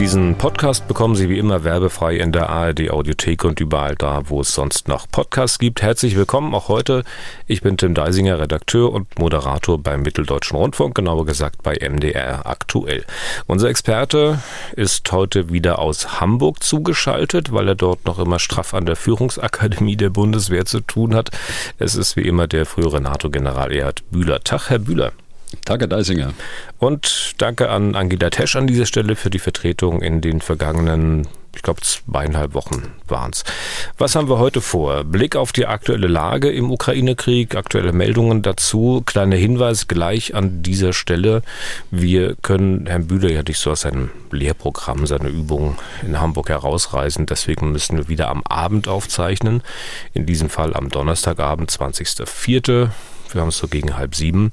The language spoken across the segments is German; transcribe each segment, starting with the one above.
Diesen Podcast bekommen Sie wie immer werbefrei in der ARD Audiothek und überall da, wo es sonst noch Podcasts gibt. Herzlich willkommen auch heute. Ich bin Tim Deisinger, Redakteur und Moderator beim Mitteldeutschen Rundfunk, genauer gesagt bei MDR aktuell. Unser Experte ist heute wieder aus Hamburg zugeschaltet, weil er dort noch immer straff an der Führungsakademie der Bundeswehr zu tun hat. Es ist wie immer der frühere NATO-General Erhard Bühler. Tag, Herr Bühler. Danke, Deisinger. Und danke an Angela Tesch an dieser Stelle für die Vertretung in den vergangenen, ich glaube, zweieinhalb Wochen waren es. Was haben wir heute vor? Blick auf die aktuelle Lage im Ukraine-Krieg, aktuelle Meldungen dazu. Kleiner Hinweis gleich an dieser Stelle. Wir können Herrn Bühler ja nicht so aus seinem Lehrprogramm, seine Übungen in Hamburg herausreisen. Deswegen müssen wir wieder am Abend aufzeichnen. In diesem Fall am Donnerstagabend, 20.04. Wir haben es so gegen halb sieben.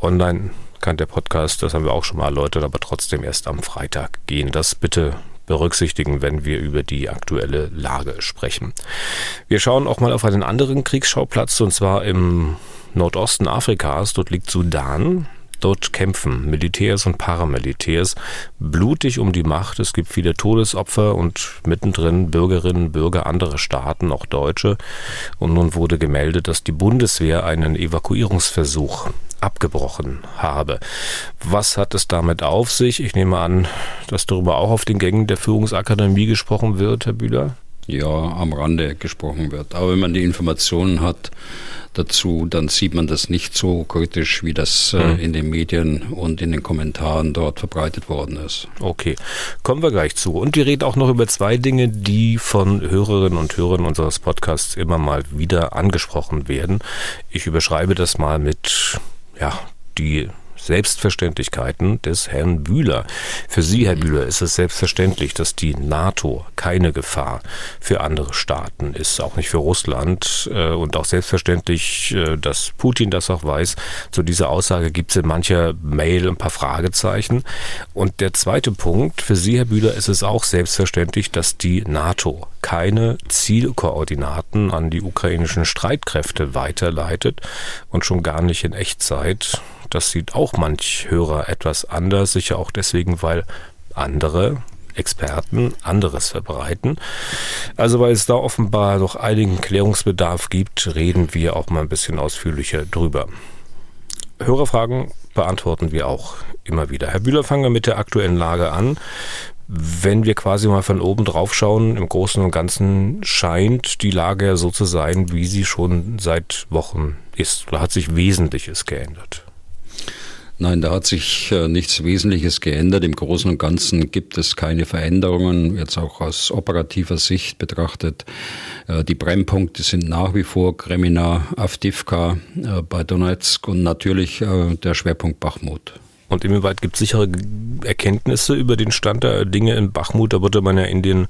Online kann der Podcast, das haben wir auch schon mal erläutert, aber trotzdem erst am Freitag gehen. Das bitte berücksichtigen, wenn wir über die aktuelle Lage sprechen. Wir schauen auch mal auf einen anderen Kriegsschauplatz, und zwar im Nordosten Afrikas. Dort liegt Sudan. Dort kämpfen Militärs und Paramilitärs blutig um die Macht. Es gibt viele Todesopfer und mittendrin Bürgerinnen, Bürger anderer Staaten, auch Deutsche. Und nun wurde gemeldet, dass die Bundeswehr einen Evakuierungsversuch abgebrochen habe. Was hat es damit auf sich? Ich nehme an, dass darüber auch auf den Gängen der Führungsakademie gesprochen wird, Herr Bühler. Ja, am Rande gesprochen wird. Aber wenn man die Informationen hat, dazu, dann sieht man das nicht so kritisch, wie das äh, mhm. in den Medien und in den Kommentaren dort verbreitet worden ist. Okay, kommen wir gleich zu. Und wir reden auch noch über zwei Dinge, die von Hörerinnen und Hörern unseres Podcasts immer mal wieder angesprochen werden. Ich überschreibe das mal mit, ja, die Selbstverständlichkeiten des Herrn Bühler. Für Sie, Herr Bühler, ist es selbstverständlich, dass die NATO keine Gefahr für andere Staaten ist, auch nicht für Russland äh, und auch selbstverständlich, äh, dass Putin das auch weiß. Zu dieser Aussage gibt es in mancher Mail ein paar Fragezeichen. Und der zweite Punkt, für Sie, Herr Bühler, ist es auch selbstverständlich, dass die NATO keine Zielkoordinaten an die ukrainischen Streitkräfte weiterleitet und schon gar nicht in Echtzeit das sieht auch manch Hörer etwas anders, sicher auch deswegen, weil andere Experten anderes verbreiten. Also weil es da offenbar noch einigen Klärungsbedarf gibt, reden wir auch mal ein bisschen ausführlicher drüber. Hörerfragen beantworten wir auch immer wieder. Herr Bühler, fangen wir mit der aktuellen Lage an. Wenn wir quasi mal von oben drauf schauen, im Großen und Ganzen scheint die Lage ja so zu sein, wie sie schon seit Wochen ist. Da hat sich Wesentliches geändert. Nein, da hat sich äh, nichts Wesentliches geändert. Im Großen und Ganzen gibt es keine Veränderungen, jetzt auch aus operativer Sicht betrachtet. Äh, die Brennpunkte sind nach wie vor Kremina, Avdivka äh, bei Donetsk und natürlich der Schwerpunkt Bachmut. Und inwieweit gibt es sichere Erkenntnisse über den Stand der Dinge in Bachmut? Da wurde man ja in den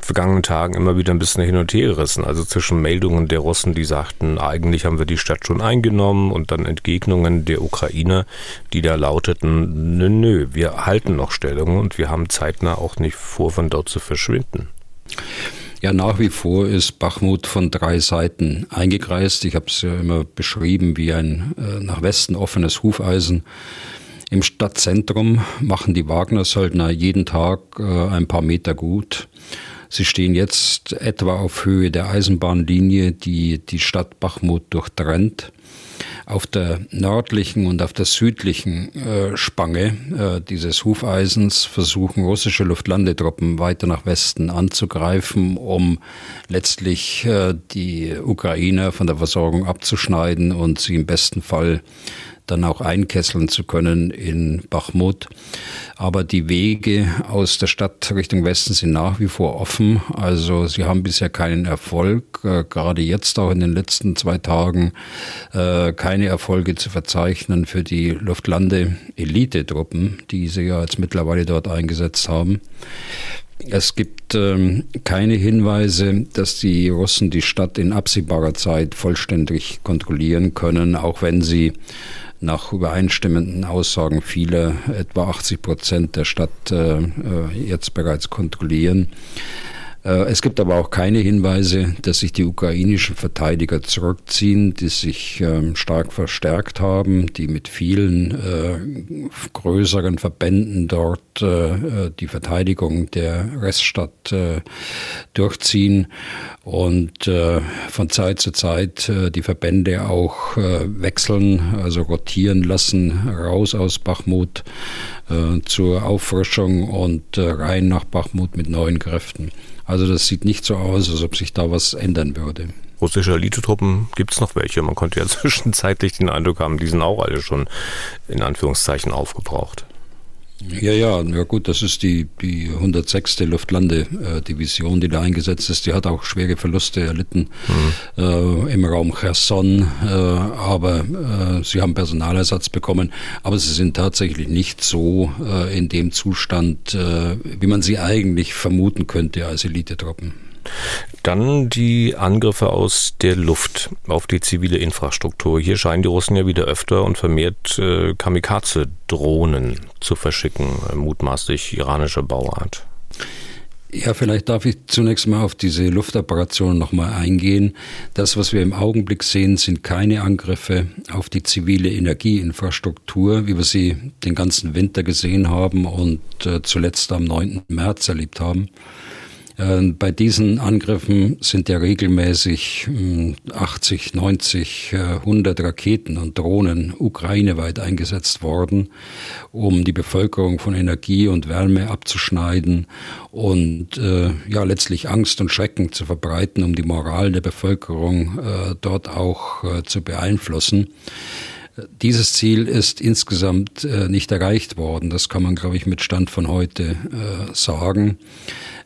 vergangenen Tagen immer wieder ein bisschen hin und her gerissen. Also zwischen Meldungen der Russen, die sagten, eigentlich haben wir die Stadt schon eingenommen und dann Entgegnungen der Ukrainer, die da lauteten, nö, nö, wir halten noch Stellung und wir haben zeitnah auch nicht vor, von dort zu verschwinden. Ja, nach wie vor ist Bachmut von drei Seiten eingekreist. Ich habe es ja immer beschrieben wie ein äh, nach Westen offenes Hufeisen. Im Stadtzentrum machen die Wagner-Söldner jeden Tag äh, ein paar Meter gut. Sie stehen jetzt etwa auf Höhe der Eisenbahnlinie, die die Stadt Bachmut durchtrennt. Auf der nördlichen und auf der südlichen äh, Spange äh, dieses Hufeisens versuchen russische Luftlandetruppen weiter nach Westen anzugreifen, um letztlich äh, die Ukrainer von der Versorgung abzuschneiden und sie im besten Fall dann auch einkesseln zu können in Bachmut. Aber die Wege aus der Stadt Richtung Westen sind nach wie vor offen. Also sie haben bisher keinen Erfolg, äh, gerade jetzt auch in den letzten zwei Tagen äh, keine Erfolge zu verzeichnen für die Luftlande-Elite-Truppen, die sie ja jetzt mittlerweile dort eingesetzt haben. Es gibt ähm, keine Hinweise, dass die Russen die Stadt in absehbarer Zeit vollständig kontrollieren können, auch wenn sie nach übereinstimmenden Aussagen vieler etwa 80 Prozent der Stadt äh, äh, jetzt bereits kontrollieren. Äh, es gibt aber auch keine Hinweise, dass sich die ukrainischen Verteidiger zurückziehen, die sich ähm, stark verstärkt haben, die mit vielen äh, größeren Verbänden dort äh, die Verteidigung der Reststadt durchziehen und von Zeit zu Zeit die Verbände auch wechseln, also rotieren lassen, raus aus Bachmut zur Auffrischung und rein nach Bachmut mit neuen Kräften. Also das sieht nicht so aus, als ob sich da was ändern würde. Russische Elitetruppen gibt es noch welche. Man konnte ja zwischenzeitlich den Eindruck haben, die sind auch alle schon in Anführungszeichen aufgebraucht. Ja, ja, ja gut, das ist die, die 106. Luftlandedivision, die da eingesetzt ist. Die hat auch schwere Verluste erlitten mhm. äh, im Raum Cherson, äh, aber äh, sie haben Personalersatz bekommen. Aber sie sind tatsächlich nicht so äh, in dem Zustand, äh, wie man sie eigentlich vermuten könnte als Elitetruppen. Dann die Angriffe aus der Luft auf die zivile Infrastruktur. Hier scheinen die Russen ja wieder öfter und vermehrt äh, Kamikaze-Drohnen zu verschicken, äh, mutmaßlich iranischer Bauart. Ja, vielleicht darf ich zunächst mal auf diese Luftoperationen nochmal eingehen. Das, was wir im Augenblick sehen, sind keine Angriffe auf die zivile Energieinfrastruktur, wie wir sie den ganzen Winter gesehen haben und äh, zuletzt am 9. März erlebt haben. Ähm, bei diesen Angriffen sind ja regelmäßig 80, 90, 100 Raketen und Drohnen ukraineweit eingesetzt worden, um die Bevölkerung von Energie und Wärme abzuschneiden und äh, ja letztlich Angst und Schrecken zu verbreiten, um die Moral der Bevölkerung äh, dort auch äh, zu beeinflussen. Dieses Ziel ist insgesamt äh, nicht erreicht worden. Das kann man, glaube ich, mit Stand von heute äh, sagen.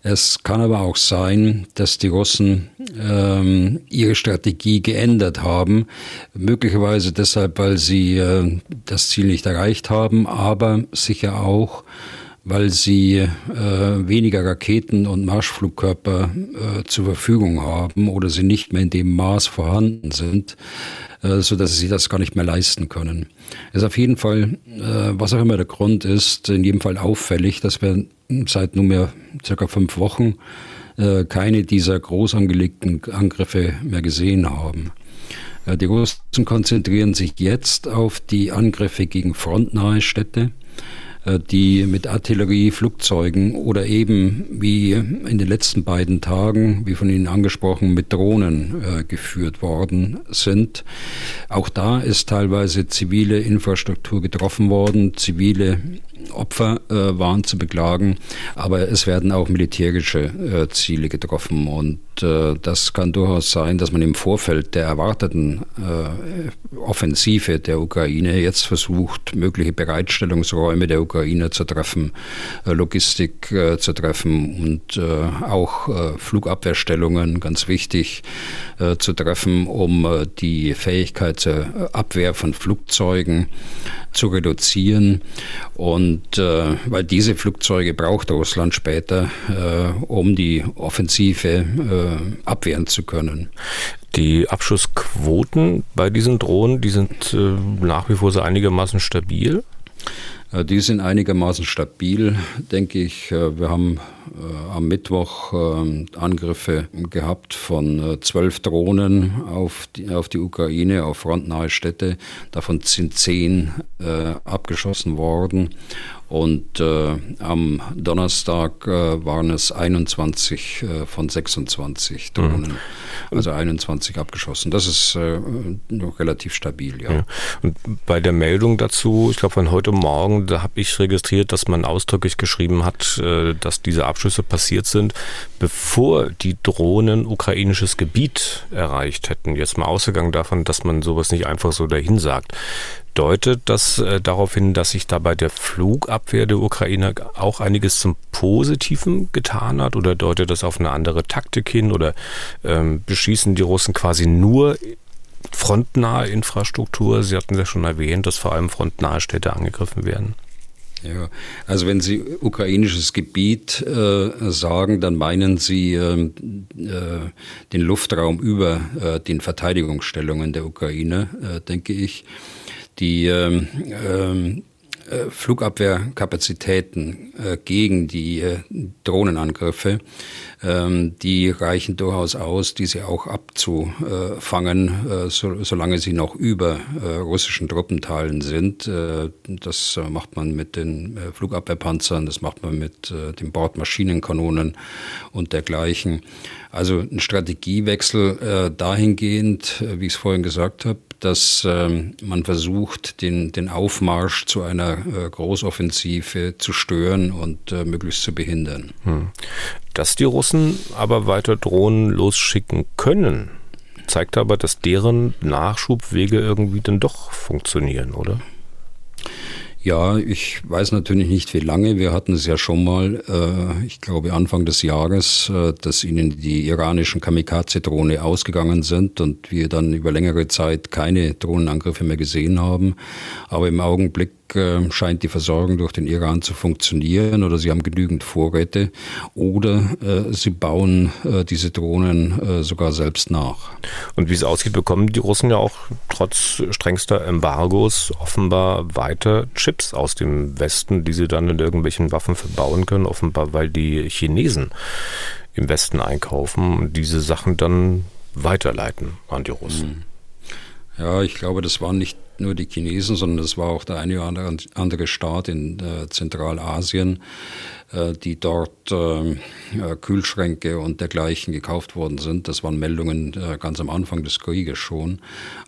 Es kann aber auch sein, dass die Russen ähm, ihre Strategie geändert haben, möglicherweise deshalb, weil sie äh, das Ziel nicht erreicht haben, aber sicher auch, weil sie äh, weniger Raketen und Marschflugkörper äh, zur Verfügung haben oder sie nicht mehr in dem Maß vorhanden sind, äh, so dass sie das gar nicht mehr leisten können. Es ist auf jeden Fall, äh, was auch immer der Grund ist, in jedem Fall auffällig, dass wir seit nunmehr circa fünf Wochen äh, keine dieser groß angelegten Angriffe mehr gesehen haben. Äh, die Russen konzentrieren sich jetzt auf die Angriffe gegen frontnahe Städte die mit Artillerie, Flugzeugen oder eben wie in den letzten beiden Tagen, wie von Ihnen angesprochen, mit Drohnen äh, geführt worden sind. Auch da ist teilweise zivile Infrastruktur getroffen worden, zivile Opfer äh, waren zu beklagen, aber es werden auch militärische äh, Ziele getroffen und äh, das kann durchaus sein, dass man im Vorfeld der erwarteten äh, Offensive der Ukraine jetzt versucht, mögliche Bereitstellungsräume der Ukraine zu treffen, äh, Logistik äh, zu treffen und auch Flugabwehrstellungen, ganz wichtig, zu treffen, um die Fähigkeit zur Abwehr von Flugzeugen zu reduzieren. Und äh, weil diese Flugzeuge braucht Russland später, äh, um die Offensive äh, abwehren zu können. Die Abschussquoten bei diesen Drohnen, die sind äh, nach wie vor so einigermaßen stabil. Äh, die sind einigermaßen stabil, denke ich. Äh, wir haben äh, am Mittwoch Angriffe gehabt von zwölf Drohnen auf die, auf die Ukraine, auf frontnahe Städte. Davon sind zehn abgeschossen worden. Und äh, am Donnerstag äh, waren es 21 äh, von 26 Drohnen. Mhm. Also 21 abgeschossen. Das ist äh, noch relativ stabil, ja. ja. Und bei der Meldung dazu, ich glaube von heute Morgen, da habe ich registriert, dass man ausdrücklich geschrieben hat, äh, dass diese Abschüsse passiert sind, bevor die Drohnen ukrainisches Gebiet erreicht hätten. Jetzt mal ausgegangen davon, dass man sowas nicht einfach so dahin sagt. Deutet das äh, darauf hin, dass sich da bei der Flugabwehr der Ukraine auch einiges zum Positiven getan hat? Oder deutet das auf eine andere Taktik hin? Oder ähm, beschießen die Russen quasi nur frontnahe Infrastruktur? Sie hatten ja schon erwähnt, dass vor allem frontnahe Städte angegriffen werden. Ja, also wenn Sie ukrainisches Gebiet äh, sagen, dann meinen Sie äh, äh, den Luftraum über äh, den Verteidigungsstellungen der Ukraine, äh, denke ich. Die ähm, ähm, äh, Flugabwehrkapazitäten äh, gegen die äh, Drohnenangriffe, ähm, die reichen durchaus aus, diese auch abzufangen, äh, so, solange sie noch über äh, russischen Truppenteilen sind. Äh, das macht man mit den Flugabwehrpanzern, das macht man mit den Bordmaschinenkanonen und dergleichen. Also ein Strategiewechsel dahingehend, wie ich es vorhin gesagt habe, dass ähm, man versucht, den, den Aufmarsch zu einer äh, Großoffensive zu stören und äh, möglichst zu behindern. Hm. Dass die Russen aber weiter Drohnen losschicken können, zeigt aber, dass deren Nachschubwege irgendwie dann doch funktionieren, oder? Ja, ich weiß natürlich nicht, wie lange. Wir hatten es ja schon mal, äh, ich glaube Anfang des Jahres, äh, dass ihnen die iranischen Kamikaze-Drohne ausgegangen sind und wir dann über längere Zeit keine Drohnenangriffe mehr gesehen haben. Aber im Augenblick äh, scheint die Versorgung durch den Iran zu funktionieren oder sie haben genügend Vorräte oder äh, sie bauen äh, diese Drohnen äh, sogar selbst nach. Und wie es aussieht, bekommen die Russen ja auch trotz strengster Embargos offenbar weiter Chips aus dem Westen, die sie dann in irgendwelchen Waffen verbauen können, offenbar weil die Chinesen im Westen einkaufen und diese Sachen dann weiterleiten an die Russen. Hm. Ja, ich glaube, das waren nicht nur die Chinesen, sondern es war auch der eine oder andere Staat in äh, Zentralasien, äh, die dort äh, äh, Kühlschränke und dergleichen gekauft worden sind. Das waren Meldungen äh, ganz am Anfang des Krieges schon.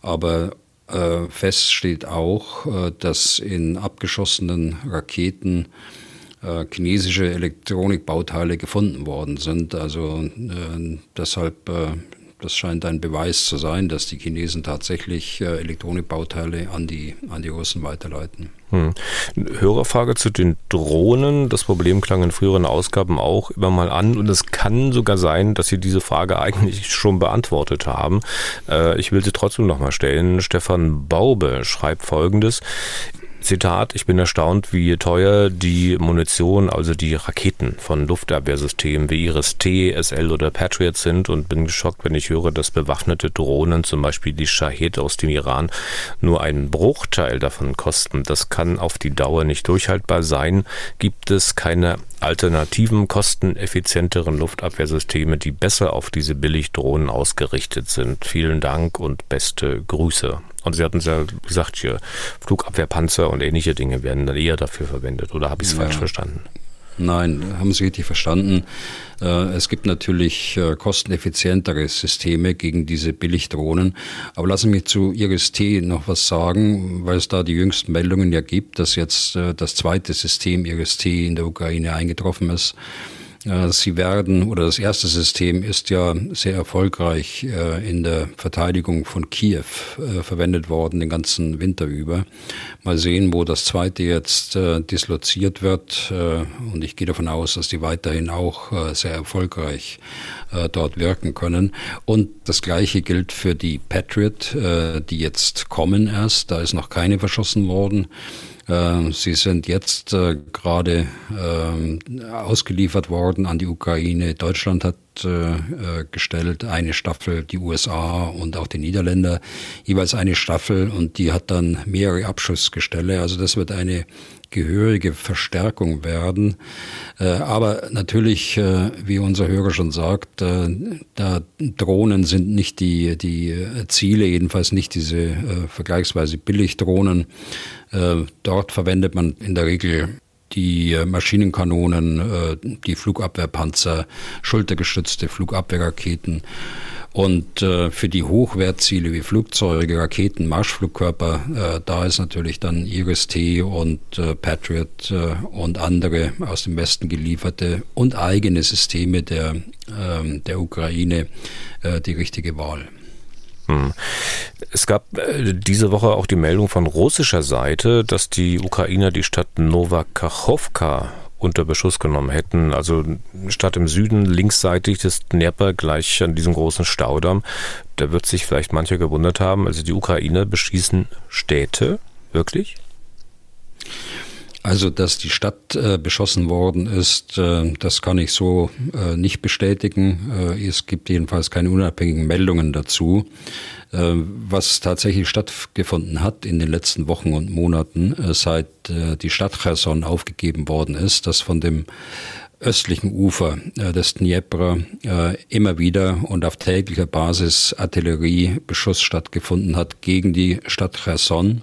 Aber äh, fest steht auch, dass in abgeschossenen Raketen chinesische Elektronikbauteile gefunden worden sind. Also deshalb das scheint ein Beweis zu sein, dass die Chinesen tatsächlich äh, Elektronikbauteile an die, an die Russen weiterleiten. Hm. Hörerfrage zu den Drohnen. Das Problem klang in früheren Ausgaben auch immer mal an und es kann sogar sein, dass Sie diese Frage eigentlich schon beantwortet haben. Äh, ich will sie trotzdem nochmal stellen. Stefan Baube schreibt folgendes. Zitat, ich bin erstaunt, wie teuer die Munition, also die Raketen von Luftabwehrsystemen wie Iris-T, SL oder Patriot sind und bin geschockt, wenn ich höre, dass bewaffnete Drohnen, zum Beispiel die Shahed aus dem Iran, nur einen Bruchteil davon kosten. Das kann auf die Dauer nicht durchhaltbar sein. Gibt es keine alternativen, kosteneffizienteren Luftabwehrsysteme, die besser auf diese Billigdrohnen ausgerichtet sind? Vielen Dank und beste Grüße. Und Sie hatten es ja gesagt, hier Flugabwehrpanzer und ähnliche Dinge werden dann eher dafür verwendet. Oder habe ich es ja. falsch verstanden? Nein, haben Sie richtig verstanden. Äh, es gibt natürlich äh, kosteneffizientere Systeme gegen diese Billigdrohnen. Aber lassen Sie mich zu Iris-T noch was sagen, weil es da die jüngsten Meldungen ja gibt, dass jetzt äh, das zweite System Iris-T in der Ukraine eingetroffen ist. Sie werden, oder das erste System ist ja sehr erfolgreich äh, in der Verteidigung von Kiew äh, verwendet worden, den ganzen Winter über. Mal sehen, wo das zweite jetzt äh, disloziert wird. Und ich gehe davon aus, dass die weiterhin auch sehr erfolgreich dort wirken können. Und das Gleiche gilt für die Patriot, die jetzt kommen erst. Da ist noch keine verschossen worden. Ähm, sie sind jetzt äh, gerade äh, ausgeliefert worden an die Ukraine. Deutschland hat äh, äh, gestellt eine Staffel, die USA und auch die Niederländer jeweils eine Staffel und die hat dann mehrere Abschussgestelle. Also das wird eine gehörige Verstärkung werden. Äh, aber natürlich, wie unser Hörer schon sagt, da Drohnen sind nicht die, die Ziele, jedenfalls nicht diese vergleichsweise Billigdrohnen. Dort verwendet man in der Regel die Maschinenkanonen, die Flugabwehrpanzer, schultergestützte Flugabwehrraketen. Und äh, für die Hochwertziele wie Flugzeuge, Raketen, Marschflugkörper, äh, da ist natürlich dann Iris-T und äh, Patriot äh, und andere aus dem Westen gelieferte und eigene Systeme der, ähm, der Ukraine äh, die richtige Wahl. Hm. Es gab äh, diese Woche auch die Meldung von russischer Seite, dass die Ukrainer die Stadt Novakachowka unter Beschuss genommen hätten. Also statt im Süden linksseitig des Dnieper gleich an diesem großen Staudamm. Da wird sich vielleicht mancher gewundert haben. Also die Ukrainer beschießen Städte, wirklich? Also, dass die Stadt äh, beschossen worden ist, äh, das kann ich so äh, nicht bestätigen. Äh, es gibt jedenfalls keine unabhängigen Meldungen dazu. Äh, was tatsächlich stattgefunden hat in den letzten Wochen und Monaten, äh, seit die Stadt Cherson aufgegeben worden ist, dass von dem östlichen Ufer des Dnjepr immer wieder und auf täglicher Basis Artilleriebeschuss stattgefunden hat gegen die Stadt Cherson.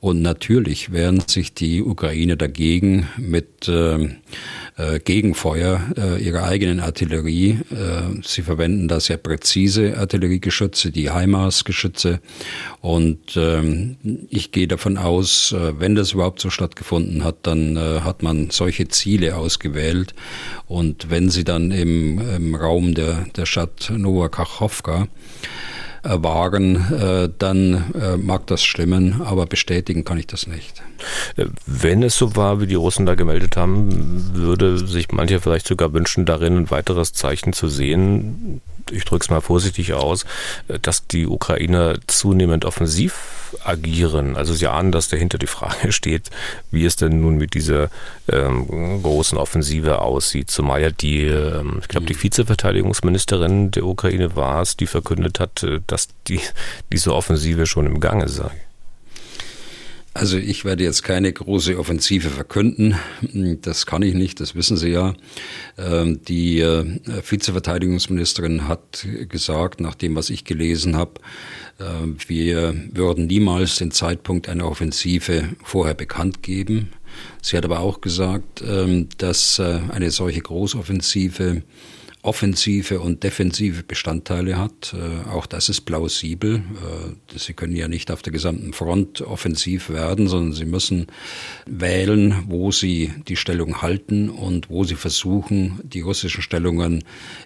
Und natürlich wehren sich die Ukraine dagegen mit äh, äh, Gegenfeuer äh, ihrer eigenen Artillerie. Äh, sie verwenden da sehr präzise Artilleriegeschütze, die HIMARS-Geschütze. Und ähm, ich gehe davon aus, äh, wenn das überhaupt so stattgefunden hat, dann äh, hat man solche Ziele ausgewählt. Und wenn sie dann im, im Raum der, der Stadt Nova Waren, äh, dann äh, mag das stimmen, aber bestätigen kann ich das nicht. Äh, wenn es so war, wie die Russen da gemeldet haben, würde sich mancher vielleicht sogar wünschen, darin ein weiteres Zeichen zu sehen, ich drücke es mal vorsichtig aus, dass die Ukrainer zunehmend offensiv agieren. Also Sie ahnen, dass dahinter die Frage steht, wie es denn nun mit dieser ähm, großen Offensive aussieht. Zumal ja die, ähm, ich glaube, die mhm. Vizeverteidigungsministerin der Ukraine war es, die verkündet hat, äh, dass die, diese Offensive schon im Gange sei. Also ich werde jetzt keine große Offensive verkünden. Das kann ich nicht, das wissen Sie ja. Ähm, die äh, Vizeverteidigungsministerin hat gesagt, nach dem, was ich gelesen habe, äh, wir würden niemals den Zeitpunkt einer Offensive vorher bekannt geben. Sie hat aber auch gesagt, ähm, dass äh, eine solche Großoffensive offensive und defensive Bestandteile hat. Äh, auch das ist plausibel. Äh, sie können ja nicht auf der gesamten Front offensiv werden, sondern sie müssen wählen, wo sie die Stellung halten und wo sie versuchen, die russischen Stellungen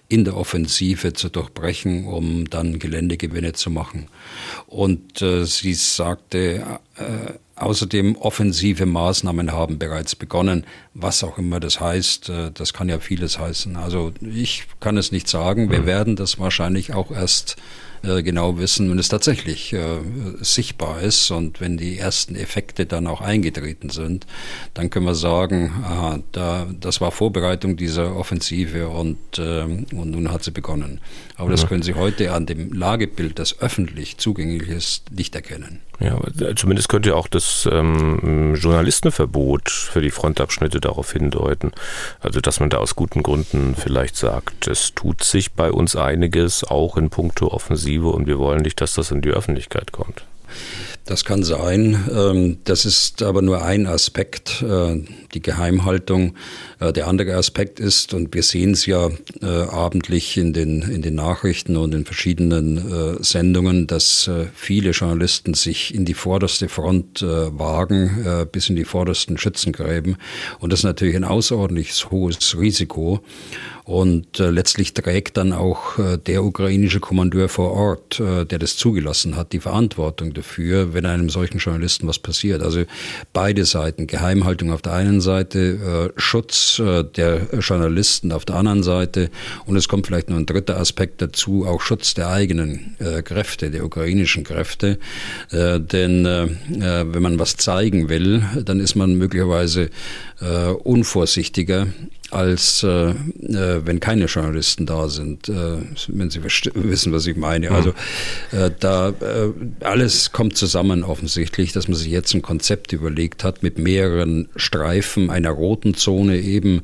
in der Offensive zu durchbrechen, um dann Geländegewinne zu machen. Und äh, sie sagte, Außerdem offensive Maßnahmen haben bereits begonnen, was auch immer das heißt. Äh, das kann ja vieles heißen. Also ich kann es nicht sagen. Wir mhm. werden das wahrscheinlich auch erst äh, genau wissen, wenn es tatsächlich äh, sichtbar ist und wenn die ersten Effekte dann auch eingetreten sind, dann können wir sagen, aha, da, das war Vorbereitung dieser Offensive und, äh, und nun hat sie begonnen. Aber das können Sie heute an dem Lagebild, das öffentlich zugänglich ist, nicht erkennen. Ja, zumindest könnte auch das ähm, Journalistenverbot für die Frontabschnitte darauf hindeuten. Also, dass man da aus guten Gründen vielleicht sagt, es tut sich bei uns einiges, auch in puncto Offensive, und wir wollen nicht, dass das in die Öffentlichkeit kommt. Das kann sein. Ähm, das ist aber nur ein Aspekt, äh, die Geheimhaltung. Äh, der andere Aspekt ist, und wir sehen es ja äh, abendlich in den, in den Nachrichten und in verschiedenen Sendungen, dass viele Journalisten sich in die vorderste Front wagen, bis in die vordersten Schützengräben. Und das ist natürlich ein außerordentlich hohes Risiko. Und äh, letztlich trägt dann auch äh, der ukrainische Kommandeur vor Ort, äh, der das zugelassen hat, die Verantwortung dafür, wenn einem solchen Journalisten was passiert. Also beide Seiten, Geheimhaltung auf der einen Seite, äh, Schutz äh, der Journalisten auf der anderen Seite und es kommt vielleicht noch ein dritter Aspekt dazu, auch Schutz der eigenen äh, Kräfte, der ukrainischen Kräfte. Äh, denn äh, äh wenn man was zeigen will, dann ist man möglicherweise äh, unvorsichtiger als äh, äh, wenn keine Journalisten da sind, äh, wenn Sie wissen, was ich meine. Also äh, da äh, alles kommt zusammen offensichtlich, dass man sich jetzt ein Konzept überlegt hat mit mehreren Streifen, einer roten Zone eben,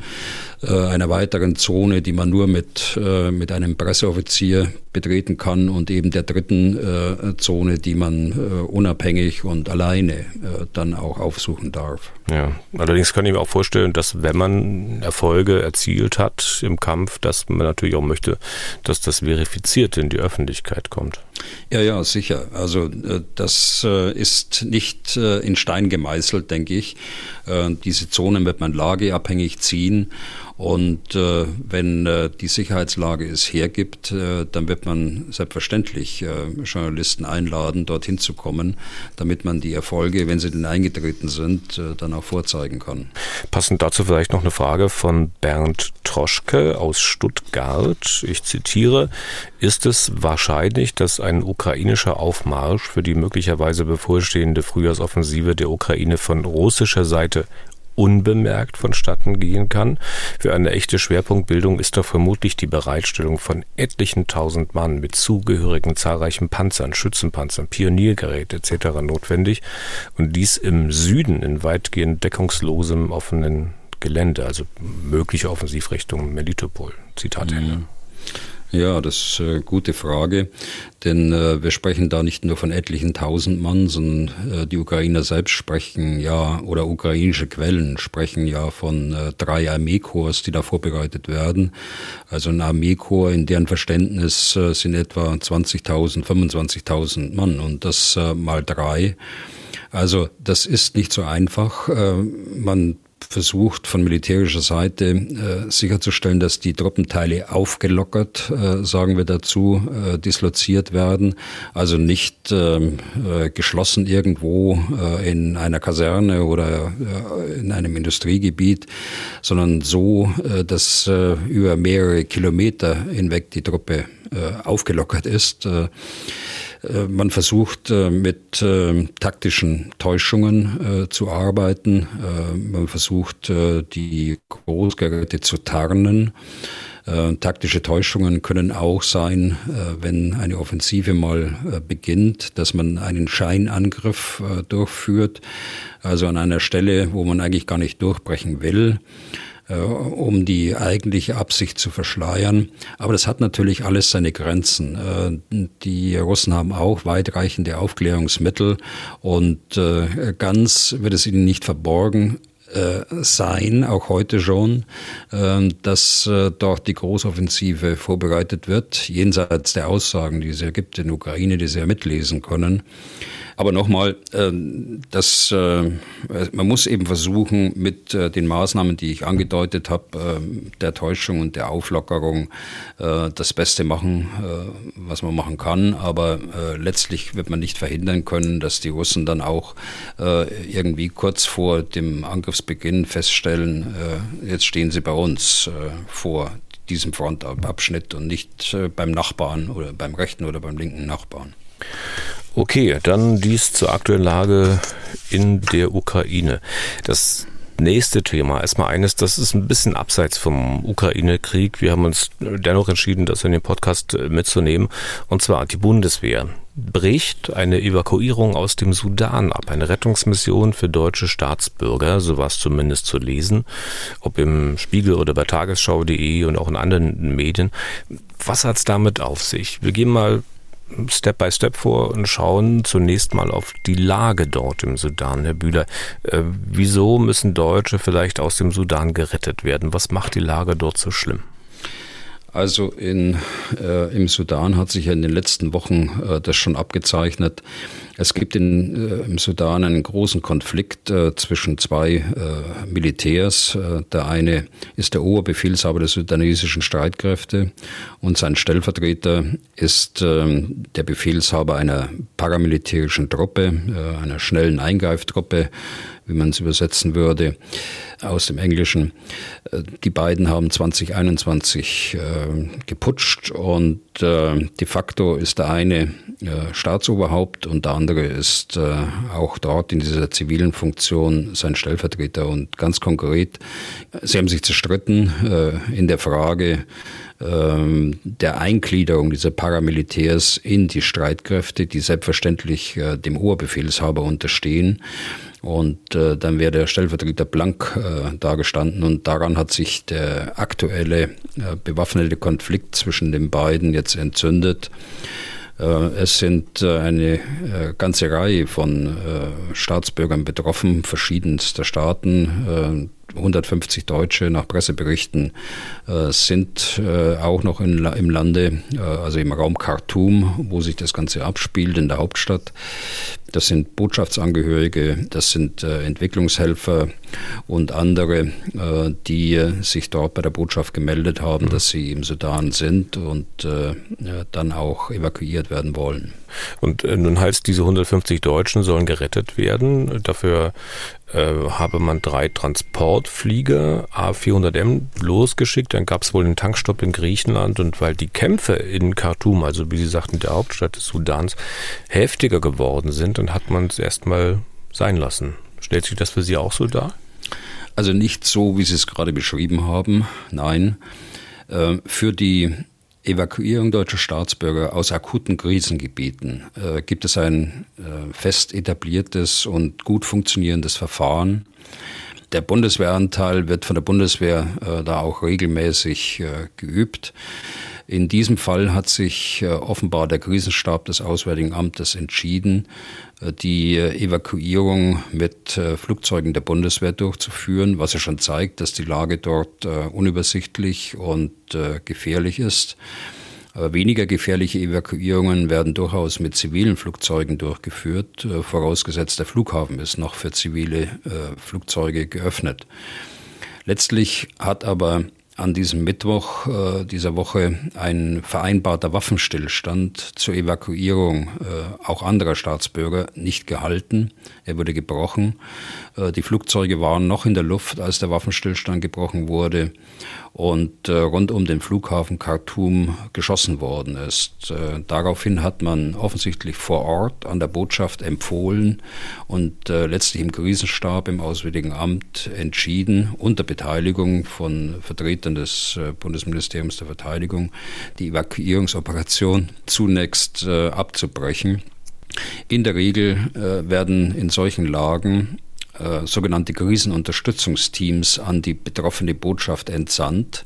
einer weiteren Zone, die man nur mit, äh, mit einem Presseoffizier betreten kann und eben der dritten äh, Zone, die man äh, unabhängig und alleine äh, dann auch aufsuchen darf. Ja, allerdings kann ich mir auch vorstellen, dass wenn man Erfolge erzielt hat im Kampf, dass man natürlich auch möchte, dass das verifiziert in die Öffentlichkeit kommt. Ja, ja, sicher. Also äh, das äh, ist nicht äh, in Stein gemeißelt, denke ich. Diese Zonen wird man lageabhängig ziehen und äh, wenn äh, die Sicherheitslage es hergibt, äh, dann wird man selbstverständlich äh, Journalisten einladen, dorthin zu kommen, damit man die Erfolge, wenn sie denn eingetreten sind, äh, dann auch vorzeigen kann. Passend dazu vielleicht noch eine Frage von Bernd Troschke aus Stuttgart. Ich zitiere, ist es wahrscheinlich, dass ein ukrainischer Aufmarsch für die möglicherweise bevorstehende Frühjahrsoffensive der Ukraine von russischer Seite unbemerkt vonstatten gehen kann. Für eine echte Schwerpunktbildung ist doch vermutlich die Bereitstellung von etlichen tausend Mann mit zugehörigen zahlreichen Panzern, Schützenpanzern, Pioniergeräte etc. notwendig und dies im Süden in weitgehend deckungslosem offenen Gelände, also mögliche Offensivrichtung Melitopol. Zitat Ende. Mhm. Ja, das ist eine gute Frage, denn äh, wir sprechen da nicht nur von etlichen tausend Mann, sondern äh, die Ukrainer selbst sprechen ja, oder ukrainische Quellen sprechen ja von äh, drei Armeekorps, die da vorbereitet werden. Also ein Armeekorps, in deren Verständnis äh, sind etwa 20.000, 25.000 Mann und das äh, mal drei. Also das ist nicht so einfach. Äh, man versucht von militärischer Seite äh, sicherzustellen, dass die Truppenteile aufgelockert, äh, sagen wir dazu, äh, disloziert werden. Also nicht ähm, äh, geschlossen irgendwo äh, in einer Kaserne oder äh, in einem Industriegebiet, sondern so, dass über mehrere Kilometer hinweg die Truppe aufgelockert ist. Äh, äh, man versucht äh, mit äh, taktischen Täuschungen zu arbeiten. Man versucht die Großgeräte zu tarnen. taktische Täuschungen können auch sein, wenn eine Offensive mal beginnt, dass man einen Scheinangriff durchführt, also an einer Stelle, wo man eigentlich gar nicht durchbrechen will. Äh, um die eigentliche Absicht zu verschleiern. Aber das hat natürlich alles seine Grenzen. Äh, die Russen haben auch weitreichende Aufklärungsmittel und äh, ganz wird es ihnen nicht verborgen sein, auch heute schon, dass dort die Großoffensive vorbereitet wird, jenseits der Aussagen, die es ja gibt in der Ukraine, die Sie ja mitlesen können. Aber nochmal, ähm, das, äh, man muss eben versuchen, mit äh, den Maßnahmen, die ich angedeutet habe, ähm, der Täuschung und der Auflockerung, äh, das Beste machen, was man machen kann. Aber letztlich wird man nicht verhindern können, dass die Russen dann auch irgendwie kurz vor dem Angriffsbeginn feststellen, jetzt stehen sie bei uns vor diesem Frontabschnitt und nicht beim Nachbarn oder beim rechten oder beim linken Nachbarn. Okay, dann dies zur aktuellen Lage in der Ukraine. Das nächste Thema erstmal eines, das ist ein bisschen abseits vom Ukraine-Krieg. Wir haben uns dennoch entschieden, das in den Podcast mitzunehmen. Und zwar die Bundeswehr bricht eine Evakuierung aus dem Sudan ab, eine Rettungsmission für deutsche Staatsbürger, so war es zumindest zu lesen, ob im Spiegel oder bei tagesschau.de und auch in anderen Medien. Was hat's damit auf sich? Wir gehen mal Step by Step vor und schauen zunächst mal auf die Lage dort im Sudan, Herr Bühler. Äh, wieso müssen Deutsche vielleicht aus dem Sudan gerettet werden? Was macht die Lage dort so schlimm? Also in, äh, im Sudan hat sich ja in den letzten Wochen äh, das schon abgezeichnet. Es gibt in, äh, im Sudan einen großen Konflikt äh, zwischen zwei äh, Militärs. Äh, der eine ist der Oberbefehlshaber der sudanesischen Streitkräfte und sein Stellvertreter ist ähm, der Befehlshaber einer paramilitärischen Truppe, einer schnellen Eingreiftruppe, wie man es übersetzen würde, aus dem Englischen. Äh, die beiden haben 2021 äh, geputscht und äh, de facto ist der eine äh, Staatsoberhaupt und der andere ist äh, auch dort in dieser zivilen Funktion sein Stellvertreter. Und ganz konkret, sie haben sich zerstritten äh, in der Frage, ähm, der Eingliederung dieser Paramilitärs in die Streitkräfte, die selbstverständlich dem Oberbefehlshaber unterstehen. Und äh, dann wäre der Stellvertreter blank äh, dagestanden und daran hat sich der aktuelle äh, bewaffnete Konflikt zwischen den beiden jetzt entzündet. Äh, es sind äh, eine äh, ganze Reihe von Staatsbürgern betroffen, verschiedenster Staaten 150 Deutsche nach Presseberichten äh, sind äh, auch noch in, im Lande, äh, also im Raum Khartoum, wo sich das Ganze abspielt, in der Hauptstadt. Das sind Botschaftsangehörige, das sind äh, Entwicklungshelfer und andere, äh, die sich dort bei der Botschaft gemeldet haben, mhm. dass sie im Sudan sind und äh, dann auch evakuiert werden wollen. Und nun heißt, diese 150 Deutschen sollen gerettet werden. Dafür habe man drei Transportflieger A400M losgeschickt. Dann gab es wohl einen Tankstopp in Griechenland und weil die Kämpfe in Khartoum, also wie Sie sagten, der Hauptstadt des Sudans, heftiger geworden sind, dann hat man es erstmal sein lassen. Stellt sich das für Sie auch so dar? Also nicht so, wie Sie es gerade beschrieben haben, nein. Äh, für die Evakuierung deutscher Staatsbürger aus akuten Krisengebieten äh, gibt es ein äh, fest etabliertes und gut funktionierendes Verfahren. Der Bundeswehranteil wird von der Bundeswehr äh, da auch regelmäßig äh, geübt. In diesem Fall hat sich äh, offenbar der Krisenstab des Auswärtigen Amtes entschieden, äh, die Evakuierung mit äh, Flugzeugen der Bundeswehr durchzuführen, was ja schon zeigt, dass die Lage dort unübersichtlich und gefährlich ist. Weniger gefährliche Evakuierungen werden durchaus mit zivilen Flugzeugen durchgeführt, vorausgesetzt der Flughafen ist noch für zivile Flugzeuge geöffnet. Letztlich hat aber an diesem Mittwoch äh, dieser Woche ein vereinbarter Waffenstillstand zur Evakuierung äh, auch anderer Staatsbürger nicht gehalten. Er wurde gebrochen. Äh, die Flugzeuge waren noch in der Luft, als der Waffenstillstand gebrochen wurde und äh, rund um den Flughafen Khartoum geschossen worden ist. Äh, daraufhin hat man offensichtlich vor Ort an der Botschaft empfohlen und äh, letztlich im Krisenstab im Auswärtigen Amt entschieden, unter Beteiligung von Vertretern des äh, Bundesministeriums der Verteidigung, die Evakuierungsoperation zunächst äh, abzubrechen. In der Regel äh, werden in solchen Lagen äh, sogenannte Krisenunterstützungsteams an die betroffene Botschaft entsandt,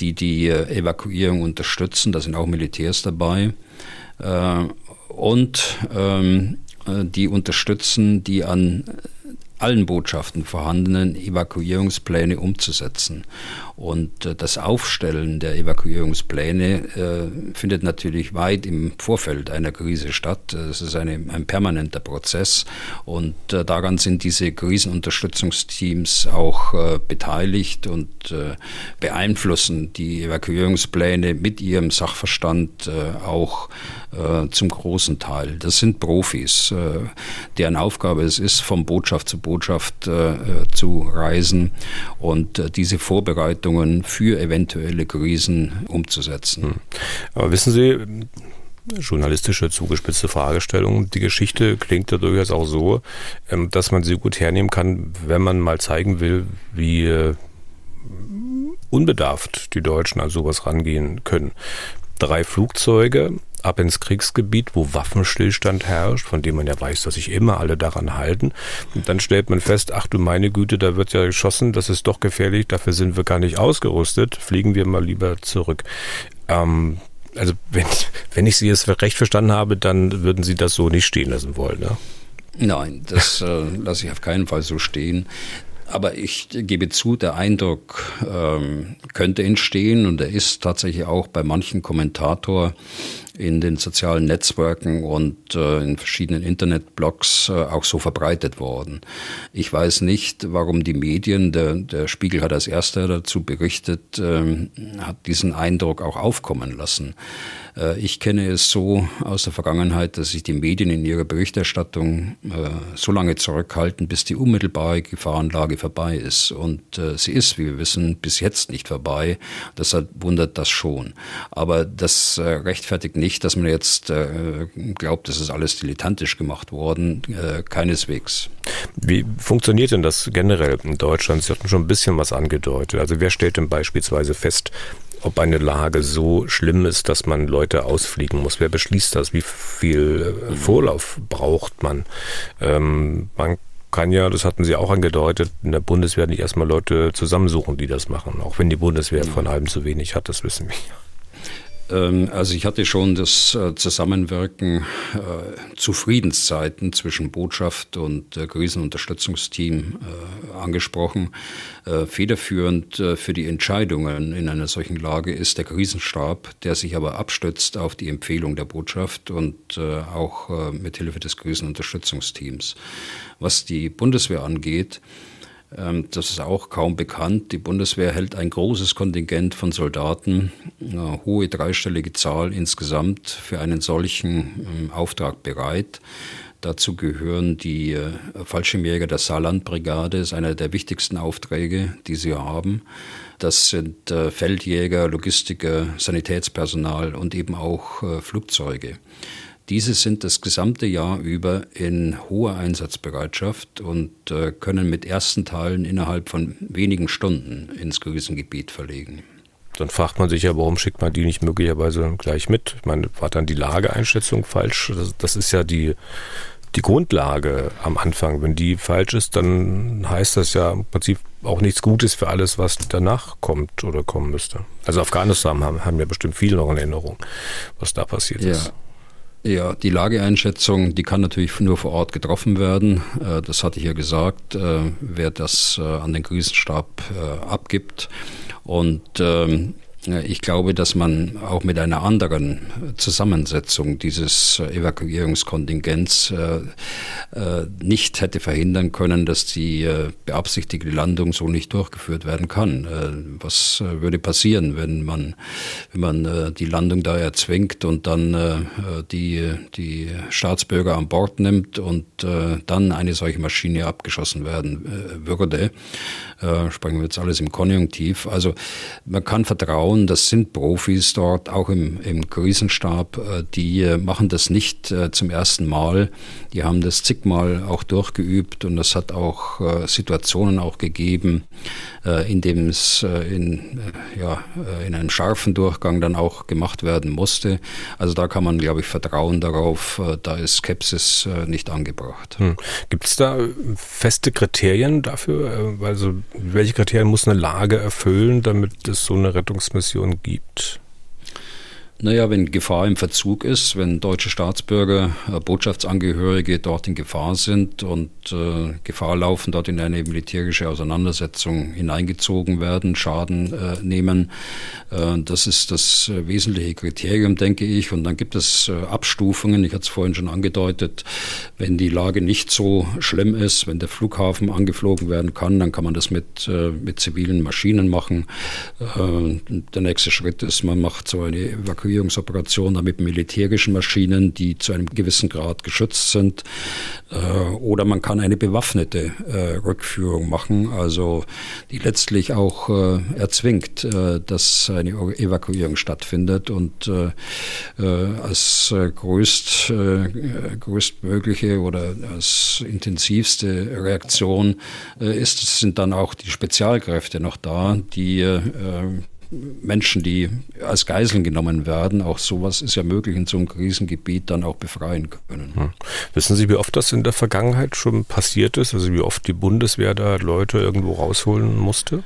die die äh, Evakuierung unterstützen. Da sind auch Militärs dabei. Äh, und ähm, äh, die unterstützen die an allen Botschaften vorhandenen Evakuierungspläne umzusetzen. Und äh, das Aufstellen der Evakuierungspläne äh, findet natürlich weit im Vorfeld einer Krise statt. Es ist eine, ein permanenter Prozess und äh, daran sind diese Krisenunterstützungsteams auch beteiligt und beeinflussen die Evakuierungspläne mit ihrem Sachverstand auch zum großen Teil. Das sind Profis, deren Aufgabe es ist, von Botschaft zu Botschaft zu reisen und diese Vorbereitung Vorbereitungen für eventuelle Krisen umzusetzen. Hm. Aber wissen Sie, journalistische zugespitzte Fragestellung. Die Geschichte klingt ja durchaus auch so, ähm, dass man sie gut hernehmen kann, wenn man mal zeigen will, wie äh, unbedarft die Deutschen an sowas rangehen können. Drei Flugzeuge ab ins Kriegsgebiet, wo Waffenstillstand herrscht, von dem man ja weiß, dass sich immer alle daran halten. Und dann stellt man fest, ach du meine Güte, da wird ja geschossen, das ist doch gefährlich, dafür sind wir gar nicht ausgerüstet, fliegen wir mal lieber zurück. Ähm, also wenn, wenn ich Sie jetzt recht verstanden habe, dann würden Sie das so nicht stehen lassen wollen, ne? Nein, das äh, lasse ich auf keinen Fall so stehen. Aber ich gebe zu, der Eindruck ähm, könnte entstehen und er ist tatsächlich auch bei manchen Kommentator in den sozialen Netzwerken und äh, in verschiedenen Internetblogs äh, auch so verbreitet worden. Ich weiß nicht, warum die Medien, der, der Spiegel hat als erster dazu berichtet, äh, hat diesen Eindruck auch aufkommen lassen. Äh, ich kenne es so aus der Vergangenheit, dass sich die Medien in ihrer Berichterstattung äh, so lange zurückhalten, bis die unmittelbare Gefahrenlage vorbei ist. Und äh, sie ist, wie wir wissen, bis jetzt nicht vorbei. Deshalb wundert das schon. Aber das rechtfertigt nicht, dass man jetzt glaubt, das ist alles dilettantisch gemacht worden. Keineswegs. Wie funktioniert denn das generell in Deutschland? Sie hatten schon ein bisschen was angedeutet. Also wer stellt denn beispielsweise fest, ob eine Lage so schlimm ist, dass man Leute ausfliegen muss. Wer beschließt das? Wie viel äh, Vorlauf braucht man? Ähm, man kann ja, das hatten Sie auch angedeutet, in der Bundeswehr nicht erstmal Leute zusammensuchen, die das machen. Auch wenn die Bundeswehr von halbem zu wenig hat, das wissen wir. Ähm, also ich hatte schon das äh, Zusammenwirken äh, zu Friedenszeiten zwischen Botschaft und Krisenunterstützungsteam äh, angesprochen. Federführend für die Entscheidungen in einer solchen Lage ist der Krisenstab, der sich aber abstützt auf die Empfehlung der Botschaft und auch mit Hilfe des Krisenunterstützungsteams. Was die Bundeswehr angeht, das ist auch kaum bekannt. Die Bundeswehr hält ein großes Kontingent von Soldaten, eine hohe dreistellige Zahl insgesamt, für einen solchen ähm, Auftrag bereit. Dazu gehören die äh, Fallschirmjäger der Saarlandbrigade, ist einer der wichtigsten Aufträge, die sie haben. Das sind äh, Feldjäger, Logistiker, Sanitätspersonal und eben auch äh, Flugzeuge. Diese sind das gesamte Jahr über in hoher Einsatzbereitschaft und äh, können mit ersten Teilen innerhalb von wenigen Stunden ins Krisengebiet verlegen. Dann fragt man sich ja, warum schickt man die nicht möglicherweise gleich mit? Ich meine, war dann die Lageeinschätzung falsch? Das, das ist ja die, die Grundlage am Anfang. Wenn die falsch ist, dann heißt das ja im Prinzip auch nichts Gutes für alles, was danach kommt oder kommen müsste. Also Afghanistan haben, haben ja bestimmt viele noch in Erinnerung, was da passiert ja. ist. Ja, die Lageeinschätzung, die kann natürlich nur vor Ort getroffen werden. Äh, das hatte ich ja gesagt, äh, wer das äh, an den Krisenstab abgibt. Und ähm, ich glaube, dass man auch mit einer anderen Zusammensetzung dieses Evakuierungskontingents äh, äh, nicht hätte verhindern können, dass die äh, beabsichtigte Landung so nicht durchgeführt werden kann. Was würde passieren, wenn man, wenn man die Landung da erzwingt und dann die, die Staatsbürger an Bord nimmt und dann eine solche Maschine abgeschossen werden würde? Sprechen wir jetzt alles im Konjunktiv. Also man kann vertrauen, Frauen, das sind Profis dort, auch im, im Krisenstab, äh, die äh, machen das nicht äh, zum ersten Mal. Die haben das zigmal auch durchgeübt und es hat auch Situationen auch gegeben, in dem es in, ja, in einem scharfen Durchgang dann auch gemacht werden musste. Also da kann man, glaube ich, vertrauen darauf, da ist Skepsis nicht angebracht. Hm. Gibt es da feste Kriterien dafür? Also welche Kriterien muss eine Lage erfüllen, damit es so eine Rettungsmission Diskussion gibt? Naja, wenn Gefahr im Verzug ist, wenn deutsche Staatsbürger, äh, Botschaftsangehörige dort in Gefahr sind und äh, Gefahr laufen, dort in eine militärische Auseinandersetzung hineingezogen werden, Schaden äh, nehmen, äh, das ist das äh, wesentliche Kriterium, denke ich. Und dann gibt es Abstufungen, ich hatte es vorhin schon angedeutet, wenn die Lage nicht so schlimm ist, wenn der Flughafen angeflogen werden kann, dann kann man das mit, mit zivilen Maschinen machen. der nächste Schritt ist, man macht so eine Evakuierung Evakuierungsoperationen mit militärischen Maschinen, die zu einem gewissen Grad geschützt sind. Äh, oder man kann eine bewaffnete äh, Rückführung machen, also die letztlich auch äh, erzwingt, dass eine Evakuierung stattfindet und als größt, größtmögliche oder als intensivste Reaktion ist, sind dann auch die Spezialkräfte noch da, die Menschen, die als Geiseln genommen werden, auch sowas ist ja möglich in so einem Krisengebiet dann auch befreien können. Hm. Wissen Sie, wie oft das in der Vergangenheit schon passiert ist? Also wie oft die Bundeswehr da Leute irgendwo rausholen musste?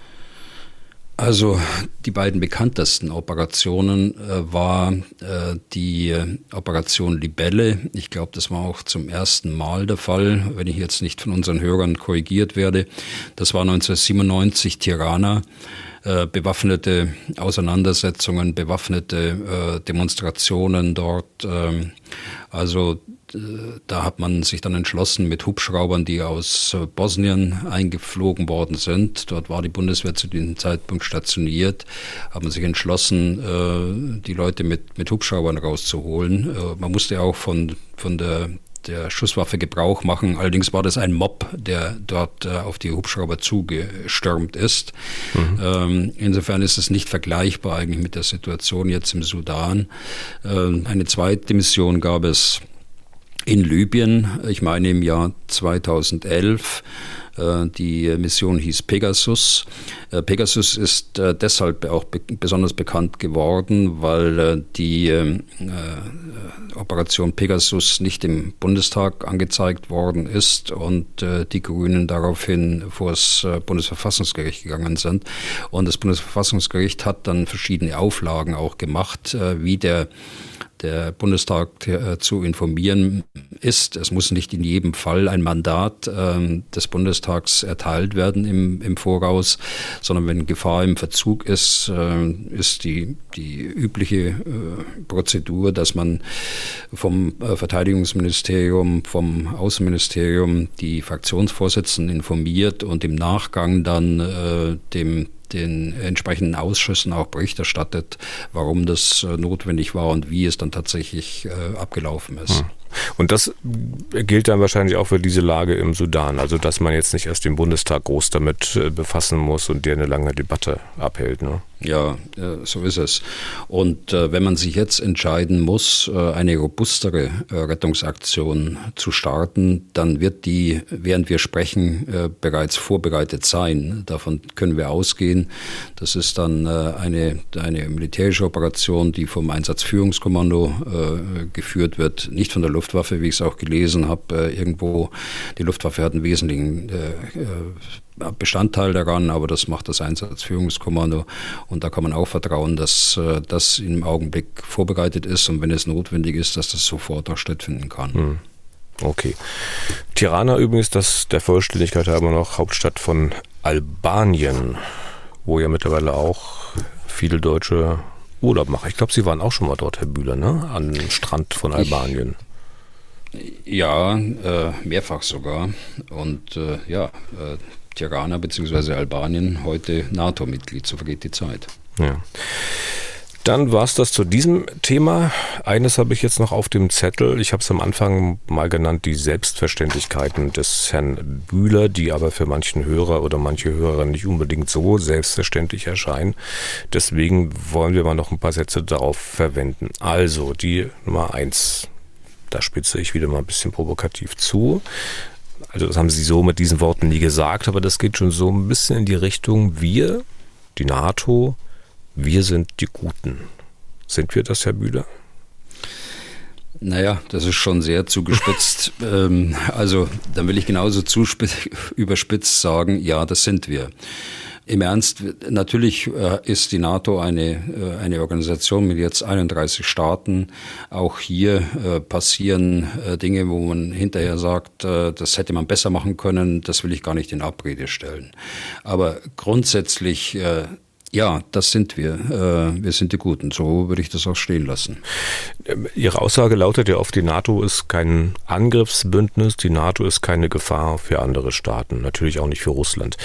Also die beiden bekanntesten Operationen äh, war äh, die äh, Operation Libelle. Ich glaube, das war auch zum ersten Mal der Fall, wenn ich jetzt nicht von unseren Hörern korrigiert werde. Das war 1997 Tirana. Äh, bewaffnete Auseinandersetzungen, bewaffnete äh, Demonstrationen dort. Ähm, also äh, da hat man sich dann entschlossen mit Hubschraubern, die aus Bosnien eingeflogen worden sind. Dort war die Bundeswehr zu diesem Zeitpunkt stationiert. Hat man sich entschlossen, die Leute mit, mit Hubschraubern rauszuholen. Man musste auch von, von der der Schusswaffe Gebrauch machen. Allerdings war das ein Mob, der dort äh, auf die Hubschrauber zugestürmt ist. Mhm. Ähm, insofern ist es nicht vergleichbar eigentlich mit der Situation jetzt im Sudan. Ähm, eine zweite Mission gab es in Libyen, ich meine im Jahr 2011. Äh, die Mission hieß Pegasus. Äh, Pegasus ist äh, deshalb auch besonders bekannt geworden, weil die Operation Pegasus nicht im Bundestag angezeigt worden ist und die Grünen daraufhin vor das Bundesverfassungsgericht gegangen sind. Und das Bundesverfassungsgericht hat dann verschiedene Auflagen auch gemacht, wie der der Bundestag äh, zu informieren ist. Es muss nicht in jedem Fall ein Mandat äh, des Bundestags erteilt werden im, im Voraus, sondern wenn Gefahr im Verzug ist, äh, ist die, die übliche äh, Prozedur, dass man vom Verteidigungsministerium, vom Außenministerium die Fraktionsvorsitzenden informiert und im Nachgang dann dem den entsprechenden Ausschüssen auch Bericht erstattet, warum das äh, notwendig war und wie es dann tatsächlich äh, abgelaufen ist. Hm. Und das gilt dann wahrscheinlich auch für diese Lage im Sudan. Also, dass man jetzt nicht erst den Bundestag groß damit äh, befassen muss und der eine lange Debatte abhält. Ne? Ja, so ist es. Und äh, wenn man sich jetzt entscheiden muss, äh, eine robustere Rettungsaktion zu starten, dann wird die, während wir sprechen, bereits vorbereitet sein. Davon können wir ausgehen. Das ist dann eine, eine militärische Operation, die vom Einsatzführungskommando geführt wird, nicht von der Luftwaffe, wie ich es auch gelesen habe. irgendwo, die Luftwaffe hat einen wesentlichen Bestandteil daran, aber das macht das Einsatzführungskommando und da kann man auch vertrauen, dass äh, das im Augenblick vorbereitet ist und wenn es notwendig ist, dass das sofort auch stattfinden kann. Hm. Okay. Tirana übrigens, das der Vollständigkeit halber noch Hauptstadt von Albanien, wo ja mittlerweile auch viele Deutsche Urlaub machen. Ich glaube, Sie waren auch schon mal dort, Herr Bühler, ne? Am Strand von Albanien. Ich, ja, äh, mehrfach sogar. Und äh, ja, äh, Tirana bzw. Albanien heute NATO-Mitglied, so vergeht die Zeit. Ja. Dann war es das zu diesem Thema. Eines habe ich jetzt noch auf dem Zettel. Ich habe es am Anfang mal genannt, die Selbstverständlichkeiten des Herrn Bühler, die aber für manchen Hörer oder manche Hörer nicht unbedingt so selbstverständlich erscheinen. Deswegen wollen wir mal noch ein paar Sätze darauf verwenden. Also die Nummer eins. Da spitze ich wieder mal ein bisschen provokativ zu. Also das haben sie so mit diesen Worten nie gesagt, aber das geht schon so ein bisschen in die Richtung, wir, die NATO, wir sind die Guten. Sind wir das, Herr Bühler? Naja, das ist schon sehr zugespitzt. Ähm, also, dann will ich genauso überspitzt sagen, ja, das sind wir. Im Ernst, natürlich äh, ist die NATO eine, äh, eine Organisation mit jetzt 31 Staaten. Auch hier äh, passieren Dinge, wo man hinterher sagt, das hätte man besser machen können. Das will ich gar nicht in Abrede stellen. Aber grundsätzlich ja, das sind wir. Wir sind die Guten. So würde ich das auch stehen lassen. Ihre Aussage lautet ja oft, die NATO ist kein Angriffsbündnis, die NATO ist keine Gefahr für andere Staaten, natürlich auch nicht für Russland.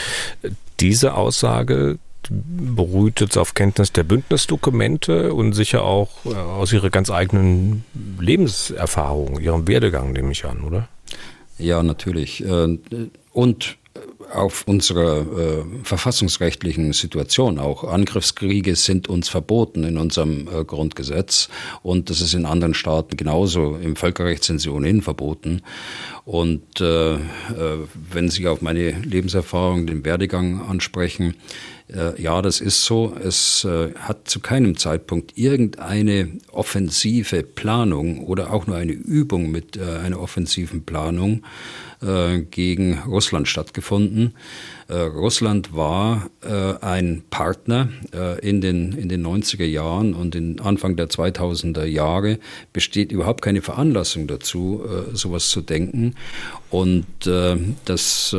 Diese Aussage beruht jetzt auf Kenntnis der Bündnisdokumente und sicher auch äh, aus ihrer ganz eigenen Lebenserfahrung, ihrem Werdegang, nehme ich an, oder? Ja, natürlich. Äh, und auf unserer äh, verfassungsrechtlichen Situation auch. Angriffskriege sind uns verboten in unserem äh, Grundgesetz und das ist in anderen Staaten genauso. Im Völkerrecht sind sie ohnehin verboten. Und äh, äh wenn Sie auf meine Lebenserfahrung, den Werdegang ansprechen, äh, ja, das ist so. Es äh, hat zu keinem Zeitpunkt irgendeine offensive Planung oder auch nur eine Übung mit einer offensiven Planung äh, gegen Russland stattgefunden. Äh, Russland war äh, ein Partner in, den, in den 90er Jahren und in Anfang der 2000er Jahre besteht überhaupt keine Veranlassung dazu, sowas zu denken. Und das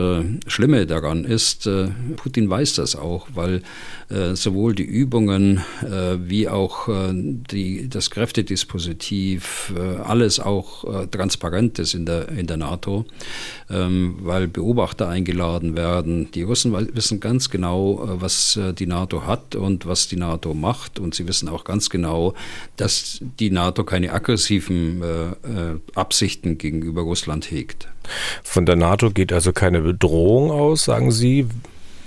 Schlimme daran ist, Putin weiß das auch, weil sowohl die Übungen wie auch die, das Kräftedispositiv, alles auch transparent ist in der, in der NATO, weil Beobachter eingeladen werden, die Russen wissen ganz genau, äh, was äh, die NATO hat und was die NATO macht. Und sie wissen auch ganz genau, dass die NATO keine aggressiven äh, Absichten gegenüber Russland hegt. Von der NATO geht also keine Bedrohung aus, sagen Sie.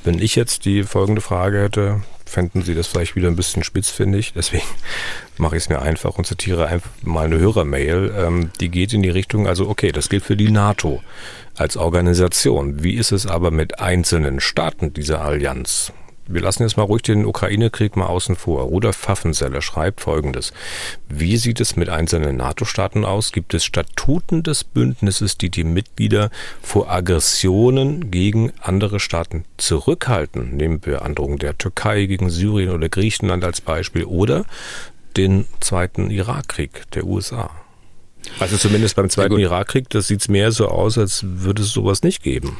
Wenn ich jetzt die folgende Frage hätte, fänden Sie das vielleicht wieder ein bisschen spitzfindig. Deswegen mache ich es mir einfach und zitiere einfach mal eine Hörermail. Ähm, die geht in die Richtung, also okay, das gilt für die NATO als Organisation. Wie ist es aber mit einzelnen Staaten dieser Allianz? Wir lassen jetzt mal ruhig den Ukraine-Krieg mal außen vor. Rudolf Pfaffenseller schreibt folgendes. Wie sieht es mit einzelnen NATO-Staaten aus? Gibt es Statuten des Bündnisses, die die Mitglieder vor Aggressionen gegen andere Staaten zurückhalten? Nehmen wir Androhung der Türkei gegen Syrien oder Griechenland als Beispiel oder den zweiten Irakkrieg der USA. Also zumindest beim zweiten Irakkrieg, das sieht es mehr so aus, als würde es sowas nicht geben.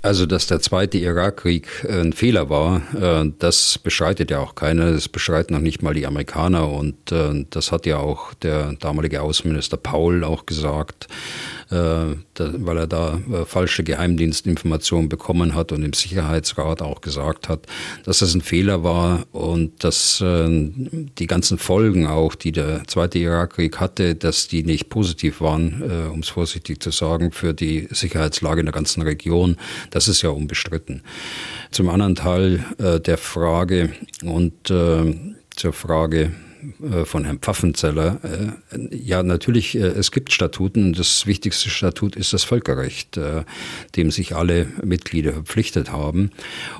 Also, dass der zweite Irakkrieg äh, ein Fehler war, äh, das beschreitet ja auch keiner. Das beschreiten noch nicht mal die Amerikaner. Und äh, das hat ja auch der damalige Außenminister Paul auch gesagt. Weil er da falsche Geheimdienstinformationen bekommen hat und im Sicherheitsrat auch gesagt hat, dass das ein Fehler war und dass die ganzen Folgen auch, die der Zweite Irakkrieg hatte, dass die nicht positiv waren, um es vorsichtig zu sagen, für die Sicherheitslage in der ganzen Region. Das ist ja unbestritten. Zum anderen Teil der Frage und zur Frage äh, von Herrn Pfaffenzeller. Äh, ja, natürlich, äh, es gibt Statuten. Das wichtigste Statut ist das Völkerrecht, dem sich alle Mitglieder verpflichtet haben.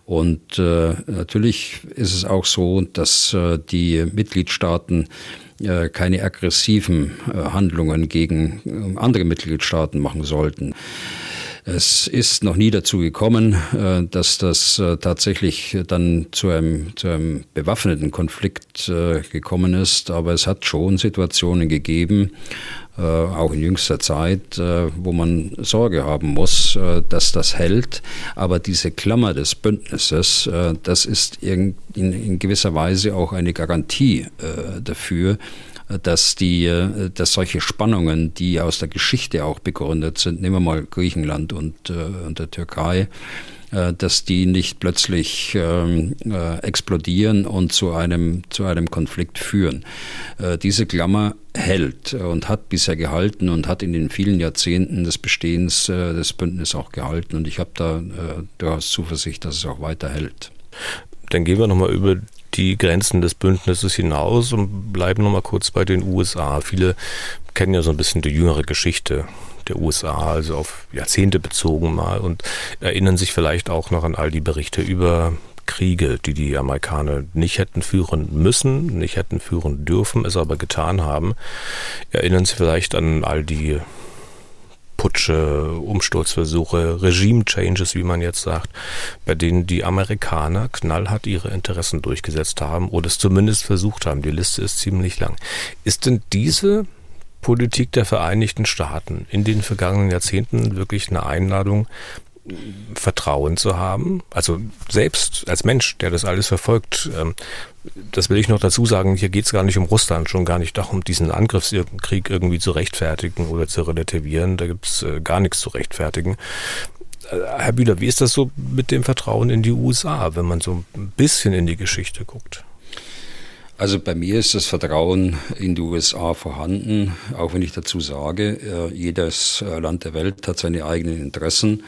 Und natürlich ist es auch so, dass die Mitgliedstaaten keine aggressiven Handlungen gegen andere Mitgliedstaaten machen sollten. Es ist noch nie dazu gekommen, äh, dass das äh, tatsächlich dann zu einem, zu einem bewaffneten Konflikt äh, gekommen ist, aber es hat schon Situationen gegeben, auch in jüngster Zeit, wo man Sorge haben muss, dass das hält. Aber diese Klammer des Bündnisses, das ist in, gewisser Weise auch eine Garantie dafür, dass die, äh, dass solche Spannungen, die aus der Geschichte auch begründet sind, nehmen wir mal Griechenland und, äh, und der Türkei, äh, dass die nicht plötzlich ähm, äh, explodieren und zu einem, zu einem Konflikt führen. Diese Klammer hält und hat bisher gehalten und hat in den vielen Jahrzehnten des Bestehens des Bündnisses auch gehalten. Und ich habe da durchaus Zuversicht, dass es auch weiter hält. Dann gehen wir nochmal über die Grenzen des Bündnisses hinaus und bleiben nochmal kurz bei den USA. Viele kennen ja so ein bisschen die jüngere Geschichte der USA, also auf Jahrzehnte bezogen mal und erinnern sich vielleicht auch noch an all die Berichte über Kriege, die die Amerikaner nicht hätten führen müssen, nicht hätten führen dürfen, es aber getan haben. Erinnern Sie vielleicht an all die Putsche, Umsturzversuche, Regime-Changes, wie man jetzt sagt, bei denen die Amerikaner knallhart ihre Interessen durchgesetzt haben oder es zumindest versucht haben. Die Liste ist ziemlich lang. Ist denn diese Politik der Vereinigten Staaten in den vergangenen Jahrzehnten wirklich eine Einladung Vertrauen zu haben. Also selbst als Mensch, der das alles verfolgt, ähm, das will ich noch dazu sagen, hier geht es gar nicht um Russland, schon gar nicht darum, diesen Angriffskrieg irgendwie zu rechtfertigen oder zu relativieren. Da gibt es äh, gar nichts zu rechtfertigen. Äh, Herr Bühler, wie ist das so mit dem Vertrauen in die USA, wenn man so ein bisschen in die Geschichte guckt? Also bei mir ist das Vertrauen in die USA vorhanden, auch wenn ich dazu sage, äh, jedes Land der Welt hat seine eigenen Interessen.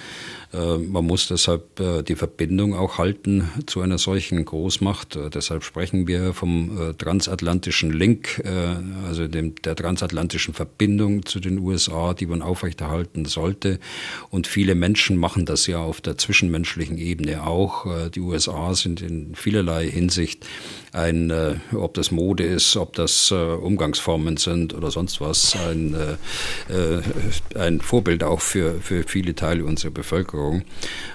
Äh, man muss deshalb äh, die Verbindung auch halten zu einer solchen Großmacht. Äh, deshalb sprechen wir vom transatlantischen Link, also dem, der transatlantischen Verbindung zu den USA, die man aufrechterhalten sollte. Und viele Menschen machen das ja auf der zwischenmenschlichen Ebene auch. Die USA sind in vielerlei Hinsicht ein, ob das Mode ist, ob das Umgangsformen sind oder sonst was, ein, ein Vorbild auch für, für viele Teile unserer Bevölkerung. Bevölkerung.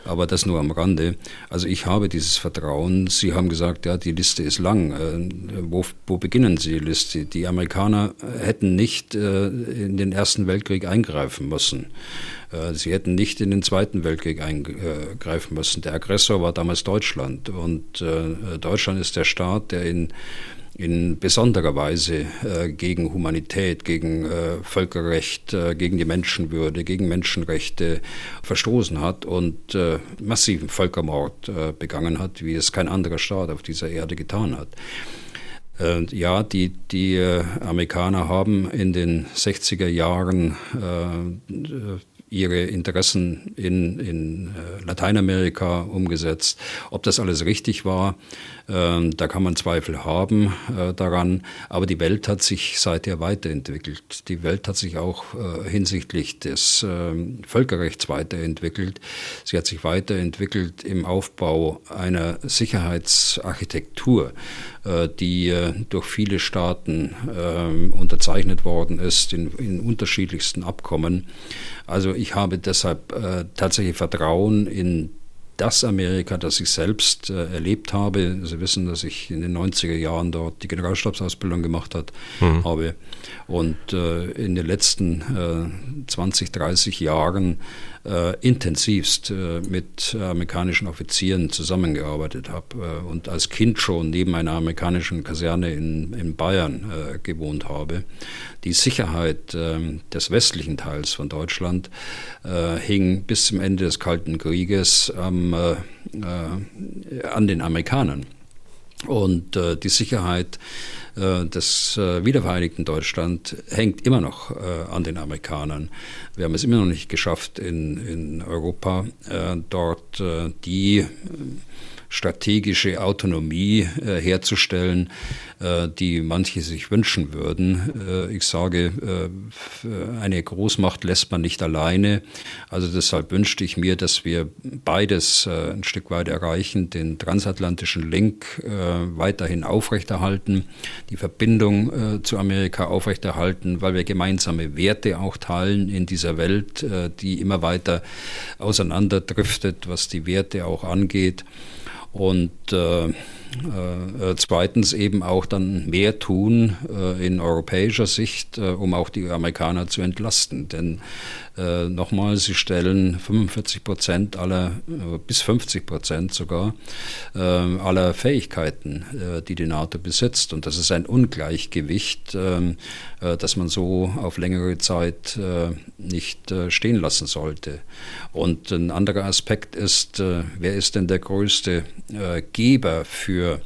Aber das nur am Rande. Also ich habe dieses Vertrauen. Sie haben gesagt, ja, die Liste ist lang. Äh, wo, wo beginnen Sie die Liste? Die Amerikaner hätten nicht äh, in den Ersten Weltkrieg eingreifen müssen. Äh, sie hätten nicht in den Zweiten Weltkrieg eingreifen müssen. Der Aggressor war damals Deutschland. Und Deutschland ist der Staat, der in in besonderer Weise äh, gegen Humanität, gegen äh, Völkerrecht, äh, gegen die Menschenwürde, gegen Menschenrechte verstoßen hat und äh, massiven Völkermord äh, begangen hat, wie es kein anderer Staat auf dieser Erde getan hat. Äh, ja, die, die Amerikaner haben in den 60er Jahren ihre Interessen in, in Lateinamerika umgesetzt. Ob das alles richtig war, da kann man Zweifel haben äh, daran, aber die Welt hat sich seither weiterentwickelt. Die Welt hat sich auch äh, hinsichtlich des ähm, Völkerrechts weiterentwickelt. Sie hat sich weiterentwickelt im Aufbau einer Sicherheitsarchitektur, äh, die durch viele Staaten ähm, unterzeichnet worden ist in, in unterschiedlichsten Abkommen. Also ich habe deshalb tatsächlich Vertrauen in das Amerika, das ich selbst äh, erlebt habe. Sie wissen, dass ich in den 90er Jahren dort die Generalstabsausbildung gemacht hat, mhm. habe und äh, in den letzten äh, 20, 30 Jahren äh, intensivst äh, mit amerikanischen Offizieren zusammengearbeitet habe äh, und als Kind schon neben einer amerikanischen Kaserne in, in Bayern gewohnt habe. Die Sicherheit des westlichen Teils von Deutschland hing bis zum Ende des Kalten Krieges ähm, an den Amerikanern. Und äh, die Sicherheit äh, des äh, wiedervereinigten Deutschland hängt immer noch äh, an den Amerikanern. Wir haben es immer noch nicht geschafft, in, in Europa äh, dort äh, die strategische Autonomie äh, herzustellen, äh, die manche sich wünschen würden. Äh, ich sage, äh, eine Großmacht lässt man nicht alleine. Also deshalb wünschte ich mir, dass wir beides äh, ein Stück weit erreichen, den transatlantischen Link äh, weiterhin aufrechterhalten, die Verbindung zu Amerika aufrechterhalten, weil wir gemeinsame Werte auch teilen in dieser Welt, die immer weiter auseinanderdriftet, was die Werte auch angeht. Und äh, äh, zweitens eben auch dann mehr tun äh, in europäischer Sicht, äh, um auch die Amerikaner zu entlasten. Denn äh, nochmal, sie stellen 45 Prozent aller, äh, bis 50 Prozent sogar, äh, aller Fähigkeiten, die die NATO besitzt. Und das ist ein Ungleichgewicht, ähm, das man so auf längere Zeit nicht stehen lassen sollte. Und ein anderer Aspekt ist, wer ist denn der größte Geber für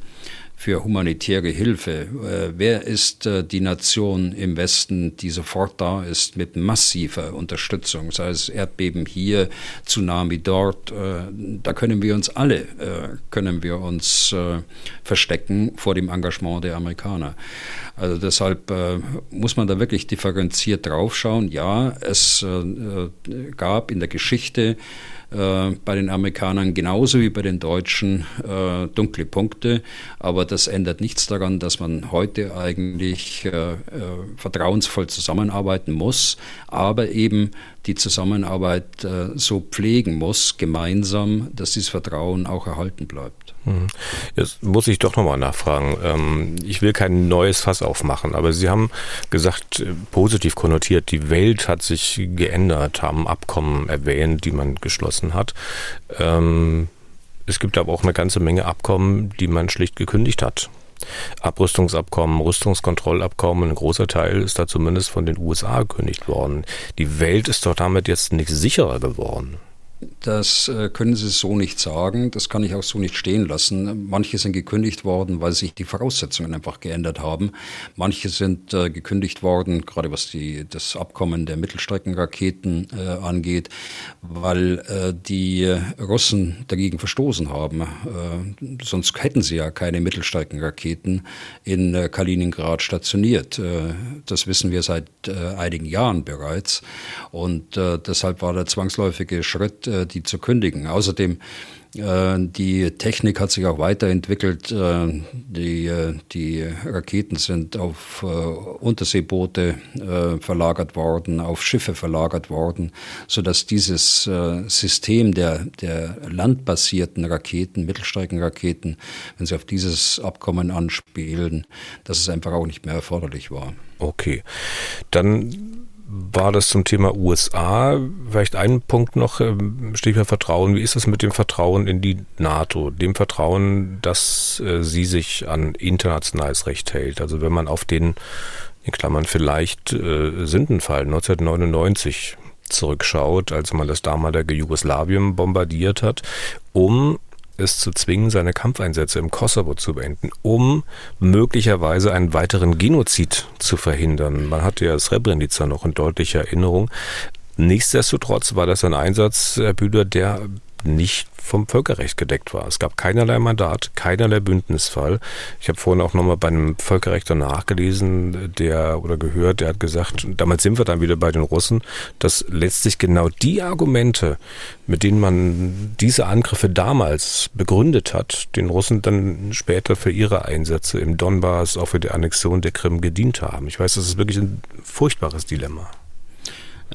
für humanitäre Hilfe. Äh, wer ist äh, die Nation im Westen, die sofort da ist mit massiver Unterstützung, sei es Erdbeben hier, Tsunami dort? Äh, da können wir uns alle, können wir uns verstecken vor dem Engagement der Amerikaner. Also deshalb muss man da wirklich differenziert draufschauen. Ja, es gab in der Geschichte äh, bei den Amerikanern genauso wie bei den Deutschen äh, dunkle Punkte. Aber das ändert nichts daran, dass man heute eigentlich äh, äh, vertrauensvoll zusammenarbeiten muss, aber eben die Zusammenarbeit äh, so pflegen muss, gemeinsam, dass dieses Vertrauen auch erhalten bleibt. Mhm. Jetzt muss ich doch nochmal nachfragen. Ähm, ich will kein neues Fass aufmachen, aber Sie haben gesagt, äh, positiv konnotiert, die Welt hat sich geändert, haben Abkommen erwähnt, die man geschlossen hat. Ähm, es gibt aber auch eine ganze Menge Abkommen, die man schlicht gekündigt hat. Abrüstungsabkommen, Rüstungskontrollabkommen, ein großer Teil ist da zumindest von den USA gekündigt worden. Die Welt ist doch damit jetzt nicht sicherer geworden. Das äh, können Sie so nicht sagen. Das kann ich auch so nicht stehen lassen. Manche sind gekündigt worden, weil sich die Voraussetzungen einfach geändert haben. Manche sind äh, gekündigt worden, gerade was die, das Abkommen der Mittelstreckenraketen äh, angeht, weil äh, die Russen dagegen verstoßen haben. Äh, sonst hätten sie ja keine Mittelstreckenraketen in Kaliningrad stationiert. das wissen wir seit einigen Jahren bereits. Und deshalb war der zwangsläufige Schritt, die zu kündigen. Außerdem äh, die Technik hat sich auch weiterentwickelt. Äh, die, die Raketen sind auf Unterseeboote verlagert worden, auf Schiffe verlagert worden, sodass dieses System der, der landbasierten Raketen, Mittelstreckenraketen, wenn sie auf dieses Abkommen anspielen, dass es einfach auch nicht mehr erforderlich war. Okay, dann war das zum Thema USA. Vielleicht ein Punkt noch, ähm, Stichwort Vertrauen. Wie ist es mit dem Vertrauen in die NATO? Dem Vertrauen, dass äh, sie sich an internationales Recht hält. Also wenn man auf den, in Klammern vielleicht, äh, Sündenfall 1999 zurückschaut, als man das damalige Jugoslawien bombardiert hat, um es zu zwingen, seine Kampfeinsätze im Kosovo zu beenden, um möglicherweise einen weiteren Genozid zu verhindern. Man hatte ja Srebrenica noch in deutlicher Erinnerung. Nichtsdestotrotz war das ein Einsatz, Herr Bühler, der nicht vom Völkerrecht gedeckt war. Es gab keinerlei Mandat, keinerlei Bündnisfall. Ich habe vorhin auch nochmal bei einem Völkerrechter nachgelesen, der oder gehört, der hat gesagt, damals sind wir dann wieder bei den Russen, dass letztlich genau die Argumente, mit denen man diese Angriffe damals begründet hat, den Russen dann später für ihre Einsätze im Donbass, auch für die Annexion der Krim gedient haben. Ich weiß, das ist wirklich ein furchtbares Dilemma.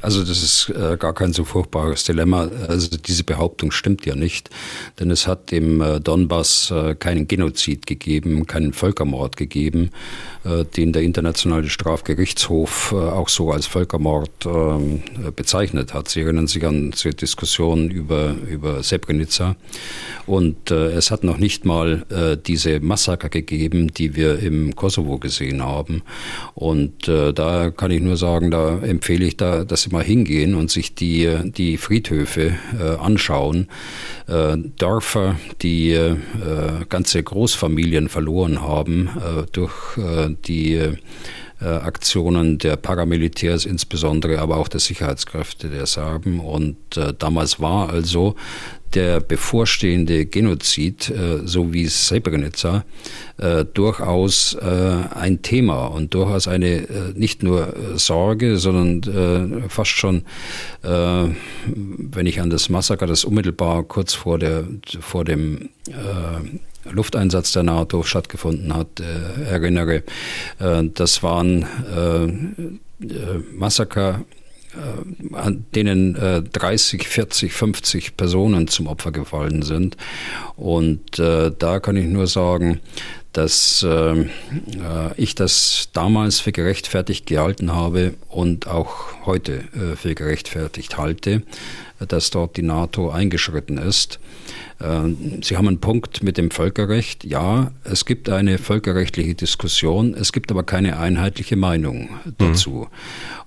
Also das ist äh, gar kein so furchtbares Dilemma. Also diese Behauptung stimmt ja nicht, denn es hat im äh, Donbass äh, keinen Genozid gegeben, keinen Völkermord gegeben, den der internationale Strafgerichtshof äh, auch so als Völkermord ähm, bezeichnet hat. Sie erinnern sich an die Diskussion über, über Srebrenica. Und äh, es hat noch nicht mal äh, diese Massaker gegeben, die wir im Kosovo gesehen haben. Und äh, da kann ich nur sagen, da empfehle ich da, dass Sie mal hingehen und sich die, die Friedhöfe äh, anschauen. Äh, Dörfer, die äh, ganze Großfamilien verloren haben äh, durch äh, die äh, Aktionen der Paramilitärs insbesondere, aber auch der Sicherheitskräfte der Serben. Und äh, damals war also der bevorstehende Genozid, äh, so wie Srebrenica, äh, durchaus äh, ein Thema und durchaus eine nicht nur Sorge, sondern fast schon, wenn ich an das Massaker, das unmittelbar kurz vor, der, vor dem Lufteinsatz der NATO stattgefunden hat, erinnere. das waren Massaker an denen äh, 30, 40, 50 Personen zum Opfer gefallen sind. Und äh, da kann ich nur sagen, dass äh, äh, ich das damals für gerechtfertigt gehalten habe und auch heute äh, für gerechtfertigt halte, dass dort die NATO eingeschritten ist. Äh, Sie haben einen Punkt mit dem Völkerrecht. Ja, es gibt eine völkerrechtliche Diskussion, es gibt aber keine einheitliche Meinung dazu.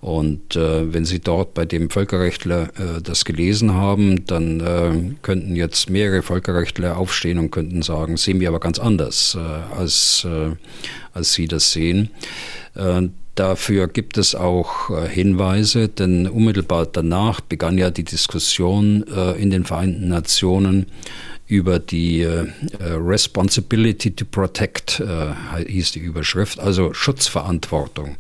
Mhm. Und äh, wenn Sie dort bei dem Völkerrechtler äh, das gelesen haben, dann äh, könnten jetzt mehrere Völkerrechtler aufstehen und könnten sagen, sehen wir aber ganz anders, äh, als, äh, als Sie das sehen. Dafür gibt es auch Hinweise, denn unmittelbar danach begann ja die Diskussion in den Vereinten Nationen über die äh, Responsibility to Protect, äh, hieß die Überschrift, also Schutzverantwortung.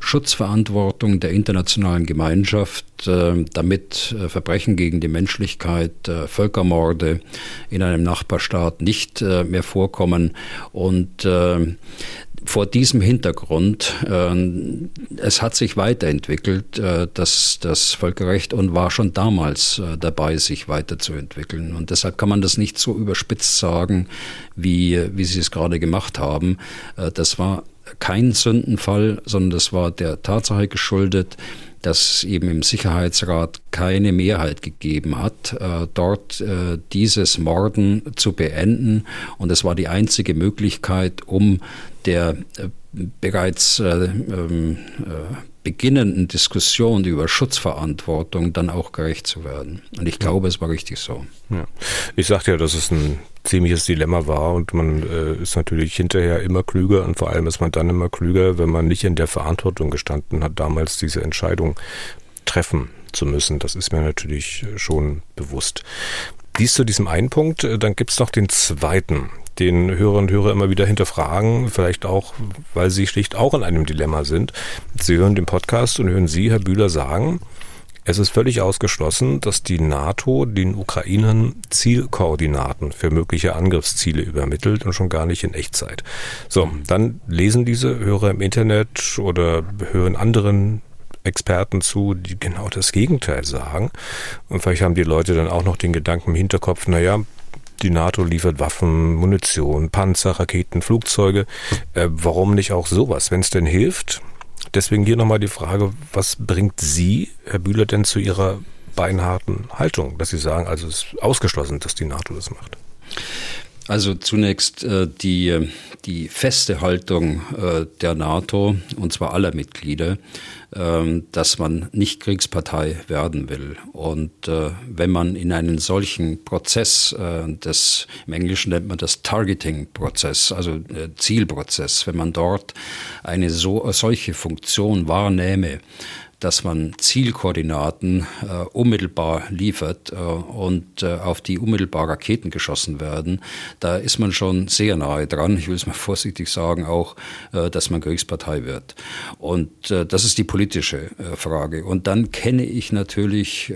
Schutzverantwortung der internationalen Gemeinschaft, äh, damit äh, Verbrechen gegen die Menschlichkeit, äh, Völkermorde in einem Nachbarstaat nicht äh, mehr vorkommen. Und vor diesem Hintergrund, äh, es hat sich weiterentwickelt, äh, das, das Völkerrecht und war schon damals äh, dabei, sich weiterzuentwickeln. Und deshalb kann man das nicht so überspitzt sagen, wie, wie Sie es gerade gemacht haben. Äh, das war kein Sündenfall, sondern das war der Tatsache geschuldet, dass es eben im Sicherheitsrat keine Mehrheit gegeben hat, äh, dort äh, dieses Morden zu beenden. Und es war die einzige Möglichkeit, um der äh, bereits äh, ähm, äh, beginnenden Diskussion über Schutzverantwortung dann auch gerecht zu werden. Und ich glaube, es war richtig so. Ja. Ich sagte ja, dass es ein ziemliches Dilemma war und man äh, ist natürlich hinterher immer klüger und vor allem ist man dann immer klüger, wenn man nicht in der Verantwortung gestanden hat, damals diese Entscheidung treffen zu müssen. Das ist mir natürlich schon bewusst. Dies zu diesem einen Punkt, äh, dann gibt es noch den zweiten den Hörerinnen und Hörer immer wieder hinterfragen, vielleicht auch, weil sie schlicht auch in einem Dilemma sind. Sie hören den Podcast und hören Sie, Herr Bühler, sagen, es ist völlig ausgeschlossen, dass die NATO den Ukrainern Zielkoordinaten für mögliche Angriffsziele übermittelt und schon gar nicht in Echtzeit. So, dann lesen diese Hörer im Internet oder hören anderen Experten zu, die genau das Gegenteil sagen. Und vielleicht haben die Leute dann auch noch den Gedanken im Hinterkopf, naja, die NATO liefert Waffen, Munition, Panzer, Raketen, Flugzeuge. Äh, warum nicht auch sowas, wenn es denn hilft? Deswegen hier nochmal die Frage, was bringt Sie, Herr Bühler, denn zu Ihrer beinharten Haltung, dass Sie sagen, also es ist ausgeschlossen, dass die NATO das macht? Also zunächst äh, die, die feste Haltung äh, der NATO, und zwar aller Mitglieder, äh, dass man nicht Kriegspartei werden will. Und äh, wenn man in einen solchen Prozess, äh, das, im Englischen nennt man das Targeting-Prozess, also äh, Zielprozess, wenn man dort eine so, solche Funktion wahrnehme, dass man Zielkoordinaten äh, unmittelbar liefert äh, und äh, auf die unmittelbar Raketen geschossen werden, da ist man schon sehr nahe dran. Ich will es mal vorsichtig sagen, auch, äh, dass man Kriegspartei wird. Und äh, das ist die politische äh, Frage. Und dann kenne ich natürlich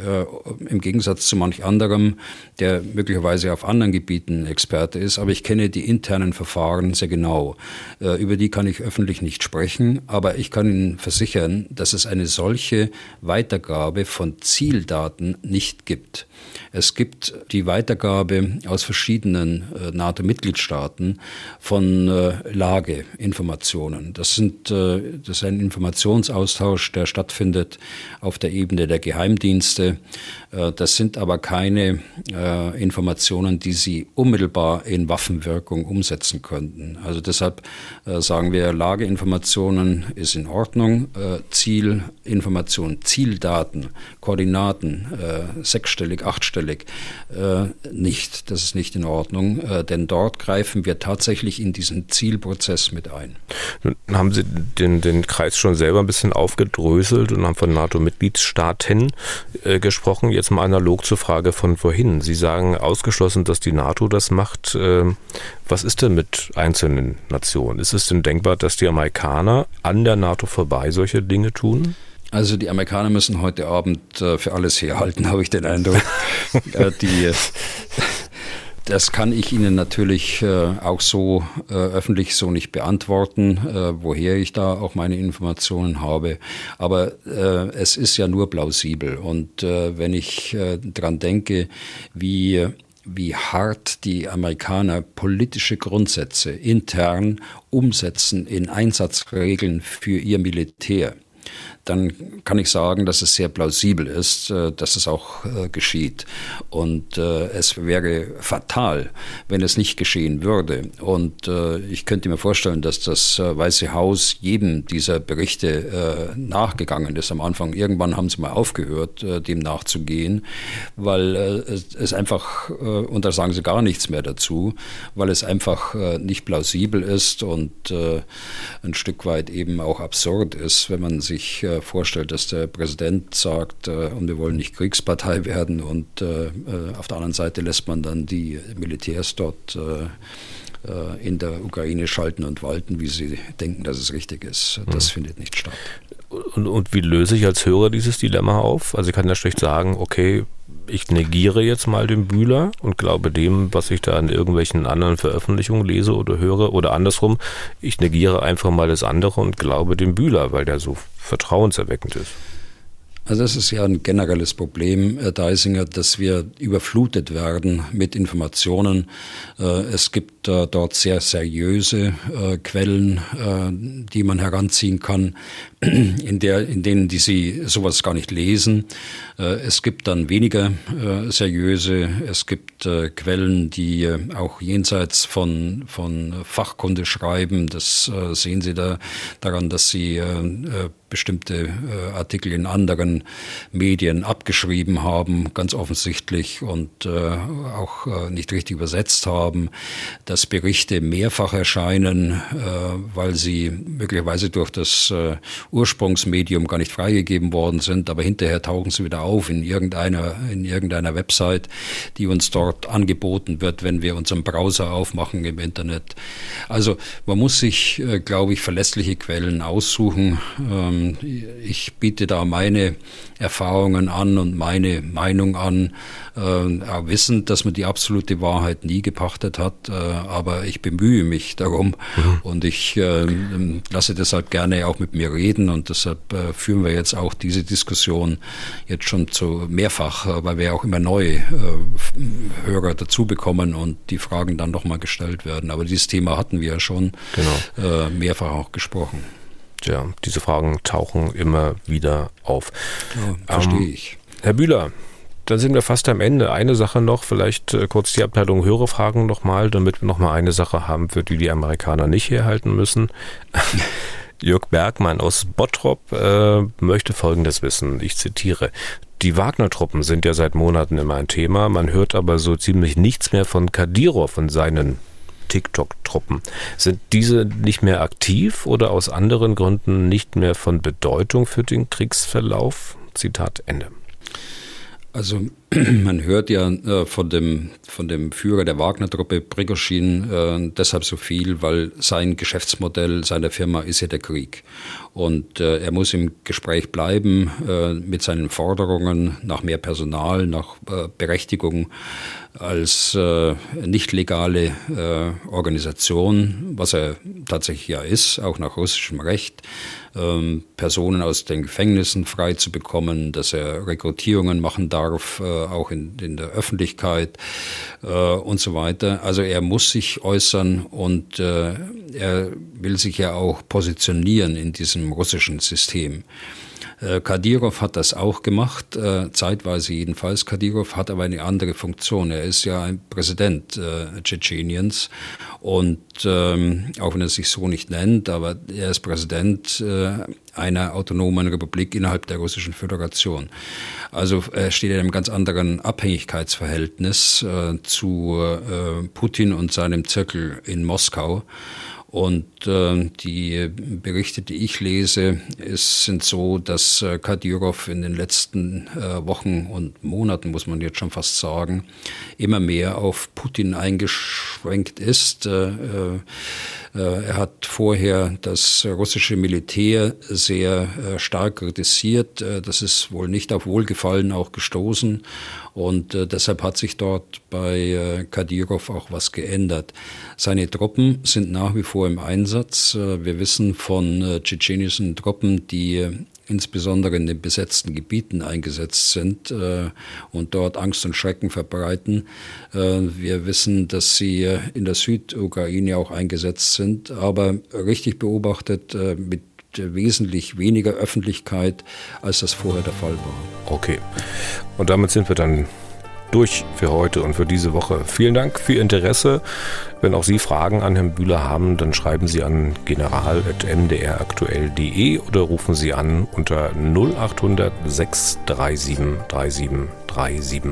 im Gegensatz zu manch anderem, der möglicherweise auf anderen Gebieten Experte ist, aber ich kenne die internen Verfahren sehr genau. über die kann ich öffentlich nicht sprechen, aber ich kann Ihnen versichern, dass es eine solche solche Weitergabe von Zieldaten nicht gibt. Es gibt die Weitergabe aus verschiedenen äh, NATO-Mitgliedstaaten von äh, Lageinformationen. Das, sind, äh, das ist ein Informationsaustausch, der stattfindet auf der Ebene der Geheimdienste. Äh, das sind aber keine äh, Informationen, die Sie unmittelbar in Waffenwirkung umsetzen könnten. Also deshalb äh, sagen wir, Lageinformationen ist in Ordnung, Zielinformationen, Zieldaten, Koordinaten, sechsstellig, achtstellig, nicht. Das ist nicht in Ordnung, denn dort greifen wir tatsächlich in diesen Zielprozess mit ein. Nun haben Sie den, den Kreis schon selber ein bisschen aufgedröselt und haben von NATO-Mitgliedstaaten äh, gesprochen. Jetzt mal analog zur Frage von vorhin. Sie sagen ausgeschlossen, dass die NATO das macht. Ähm, was ist denn mit einzelnen Nationen? Ist es denn denkbar, dass die Amerikaner an der NATO vorbei solche Dinge tun? Also die Amerikaner müssen heute Abend äh, für alles herhalten, habe ich den Eindruck. Äh, die, das kann ich Ihnen natürlich äh, auch so äh, öffentlich so nicht beantworten, äh, woher ich da auch meine Informationen habe. Aber äh, es ist ja nur plausibel. Und äh, wenn ich äh, dran denke, wie wie hart die Amerikaner politische Grundsätze intern umsetzen in Einsatzregeln für ihr Militär, dann kann ich sagen, dass es sehr plausibel ist, äh, dass es auch äh, geschieht. Und äh, es wäre fatal, wenn es nicht geschehen würde. Und ich könnte mir vorstellen, dass das Weiße Haus jedem dieser Berichte nachgegangen ist am Anfang. Irgendwann haben sie mal aufgehört, dem nachzugehen, weil es einfach, und da sagen sie gar nichts mehr dazu, weil es einfach nicht plausibel ist und ein Stück weit eben auch absurd ist, wenn man sich vorstellt, dass der Präsident sagt, äh, und wir wollen nicht Kriegspartei werden und äh, äh, auf der anderen Seite lässt man dann die Militärs dort in der Ukraine schalten und walten, wie sie denken, dass es richtig ist. Das mhm. findet nicht statt. Und, und, wie löse ich als Hörer dieses Dilemma auf? Also ich kann ja schlecht sagen, okay, ich negiere jetzt mal den Bühler und glaube dem, was ich da in irgendwelchen anderen Veröffentlichungen lese oder höre oder andersrum, ich negiere einfach mal das andere und glaube dem Bühler, weil der so vertrauenserweckend ist. Also das ist ja ein generelles Problem, Herr Deisinger, dass wir überflutet werden mit Informationen. Äh, es gibt äh, dort sehr seriöse äh, Quellen, die man heranziehen kann, in, der, in denen die Sie sowas gar nicht lesen. Es gibt dann weniger seriöse, es gibt Quellen, die auch jenseits von, von Fachkunde schreiben. Das sehen Sie da daran, dass Sie bestimmte äh, Artikel in anderen Medien abgeschrieben haben, ganz offensichtlich, und äh, auch äh, nicht richtig übersetzt haben, dass Berichte mehrfach erscheinen, äh, weil sie möglicherweise durch das äh, Ursprungsmedium gar nicht freigegeben worden sind, aber hinterher tauchen sie wieder auf in irgendeiner, in irgendeiner Website, die uns dort angeboten wird, wenn wir unseren Browser aufmachen im Internet. Also man muss sich, äh, glaube ich, verlässliche Quellen aussuchen. Ähm, ich biete da meine Erfahrungen an und meine Meinung an, äh, wissend, dass man die absolute Wahrheit nie gepachtet hat, äh, aber ich bemühe mich darum mhm. und ich äh, lasse deshalb gerne auch mit mir reden und deshalb äh, führen wir jetzt auch diese Diskussion jetzt schon zu mehrfach, äh, weil wir auch immer neue äh, Hörer dazu bekommen und die Fragen dann nochmal gestellt werden. Aber dieses Thema hatten wir ja schon genau. mehrfach auch gesprochen ja, diese Fragen tauchen immer wieder auf. Ja, verstehe ähm, ich. Herr Bühler, dann sind wir fast am Ende. Eine Sache noch, vielleicht äh, kurz die Abteilung Hörerfragen nochmal, damit wir nochmal eine Sache haben, für die die Amerikaner nicht herhalten müssen. Jörg Bergmann aus Bottrop äh, möchte Folgendes wissen. Ich zitiere. Die Wagner-Truppen sind ja seit Monaten immer ein Thema. Man hört aber so ziemlich nichts mehr von Kadyrov und seinen TikTok-Truppen. Sind diese nicht mehr aktiv oder aus anderen Gründen nicht mehr von Bedeutung für den Kriegsverlauf? Zitat Ende. Also man hört ja äh, von, dem, von dem Führer der Wagner-Truppe, Prigoschin, äh, deshalb so viel, weil sein Geschäftsmodell seiner Firma ist ja der Krieg. Und äh, er muss im Gespräch bleiben äh, mit seinen Forderungen nach mehr Personal, nach äh, Berechtigung als äh, nicht legale äh, Organisation, was er tatsächlich ja ist, auch nach russischem Recht, ähm, Personen aus den Gefängnissen frei zu bekommen, dass er Rekrutierungen machen darf, äh, auch in, in der Öffentlichkeit äh, und so weiter. Also er muss sich äußern und äh, er will sich ja auch positionieren in diesem russischen System. Äh, Kadyrov hat das auch gemacht, äh, zeitweise jedenfalls. Kadyrov hat aber eine andere Funktion. Er ist ja ein Präsident äh, Tschetscheniens und ähm, auch wenn er sich so nicht nennt, aber er ist Präsident einer autonomen Republik innerhalb der Russischen Föderation. Also er steht in einem ganz anderen Abhängigkeitsverhältnis zu Putin und seinem Zirkel in Moskau. Und äh, die Berichte, die ich lese, ist, sind so, dass äh, Kadyrov in den letzten äh, Wochen und Monaten, muss man jetzt schon fast sagen, immer mehr auf Putin eingeschränkt ist. Äh, äh äh, er hat vorher das russische Militär sehr stark kritisiert. Das ist wohl nicht auf Wohlgefallen auch gestoßen. Und deshalb hat sich dort bei Kadyrov auch was geändert. Seine Truppen sind nach wie vor im Einsatz. Wir wissen von tschetschenischen Truppen, die insbesondere in den besetzten Gebieten eingesetzt sind äh, und dort Angst und Schrecken verbreiten. Äh, wir wissen, dass sie in der Südukraine auch eingesetzt sind, aber richtig beobachtet äh, mit wesentlich weniger Öffentlichkeit, als das vorher der Fall war. Okay. Und damit sind wir dann durch für heute und für diese Woche. Vielen Dank für Ihr Interesse. Wenn auch Sie Fragen an Herrn Bühler haben, dann schreiben Sie an general.mdraktuell.de oder rufen Sie an unter 0800 637 3737.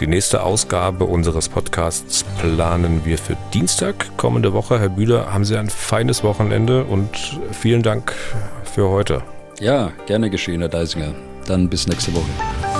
Die nächste Ausgabe unseres Podcasts planen wir für Dienstag kommende Woche. Herr Bühler, haben Sie ein feines Wochenende und vielen Dank für heute. Ja, gerne geschehen, Herr Deisinger. Dann bis nächste Woche.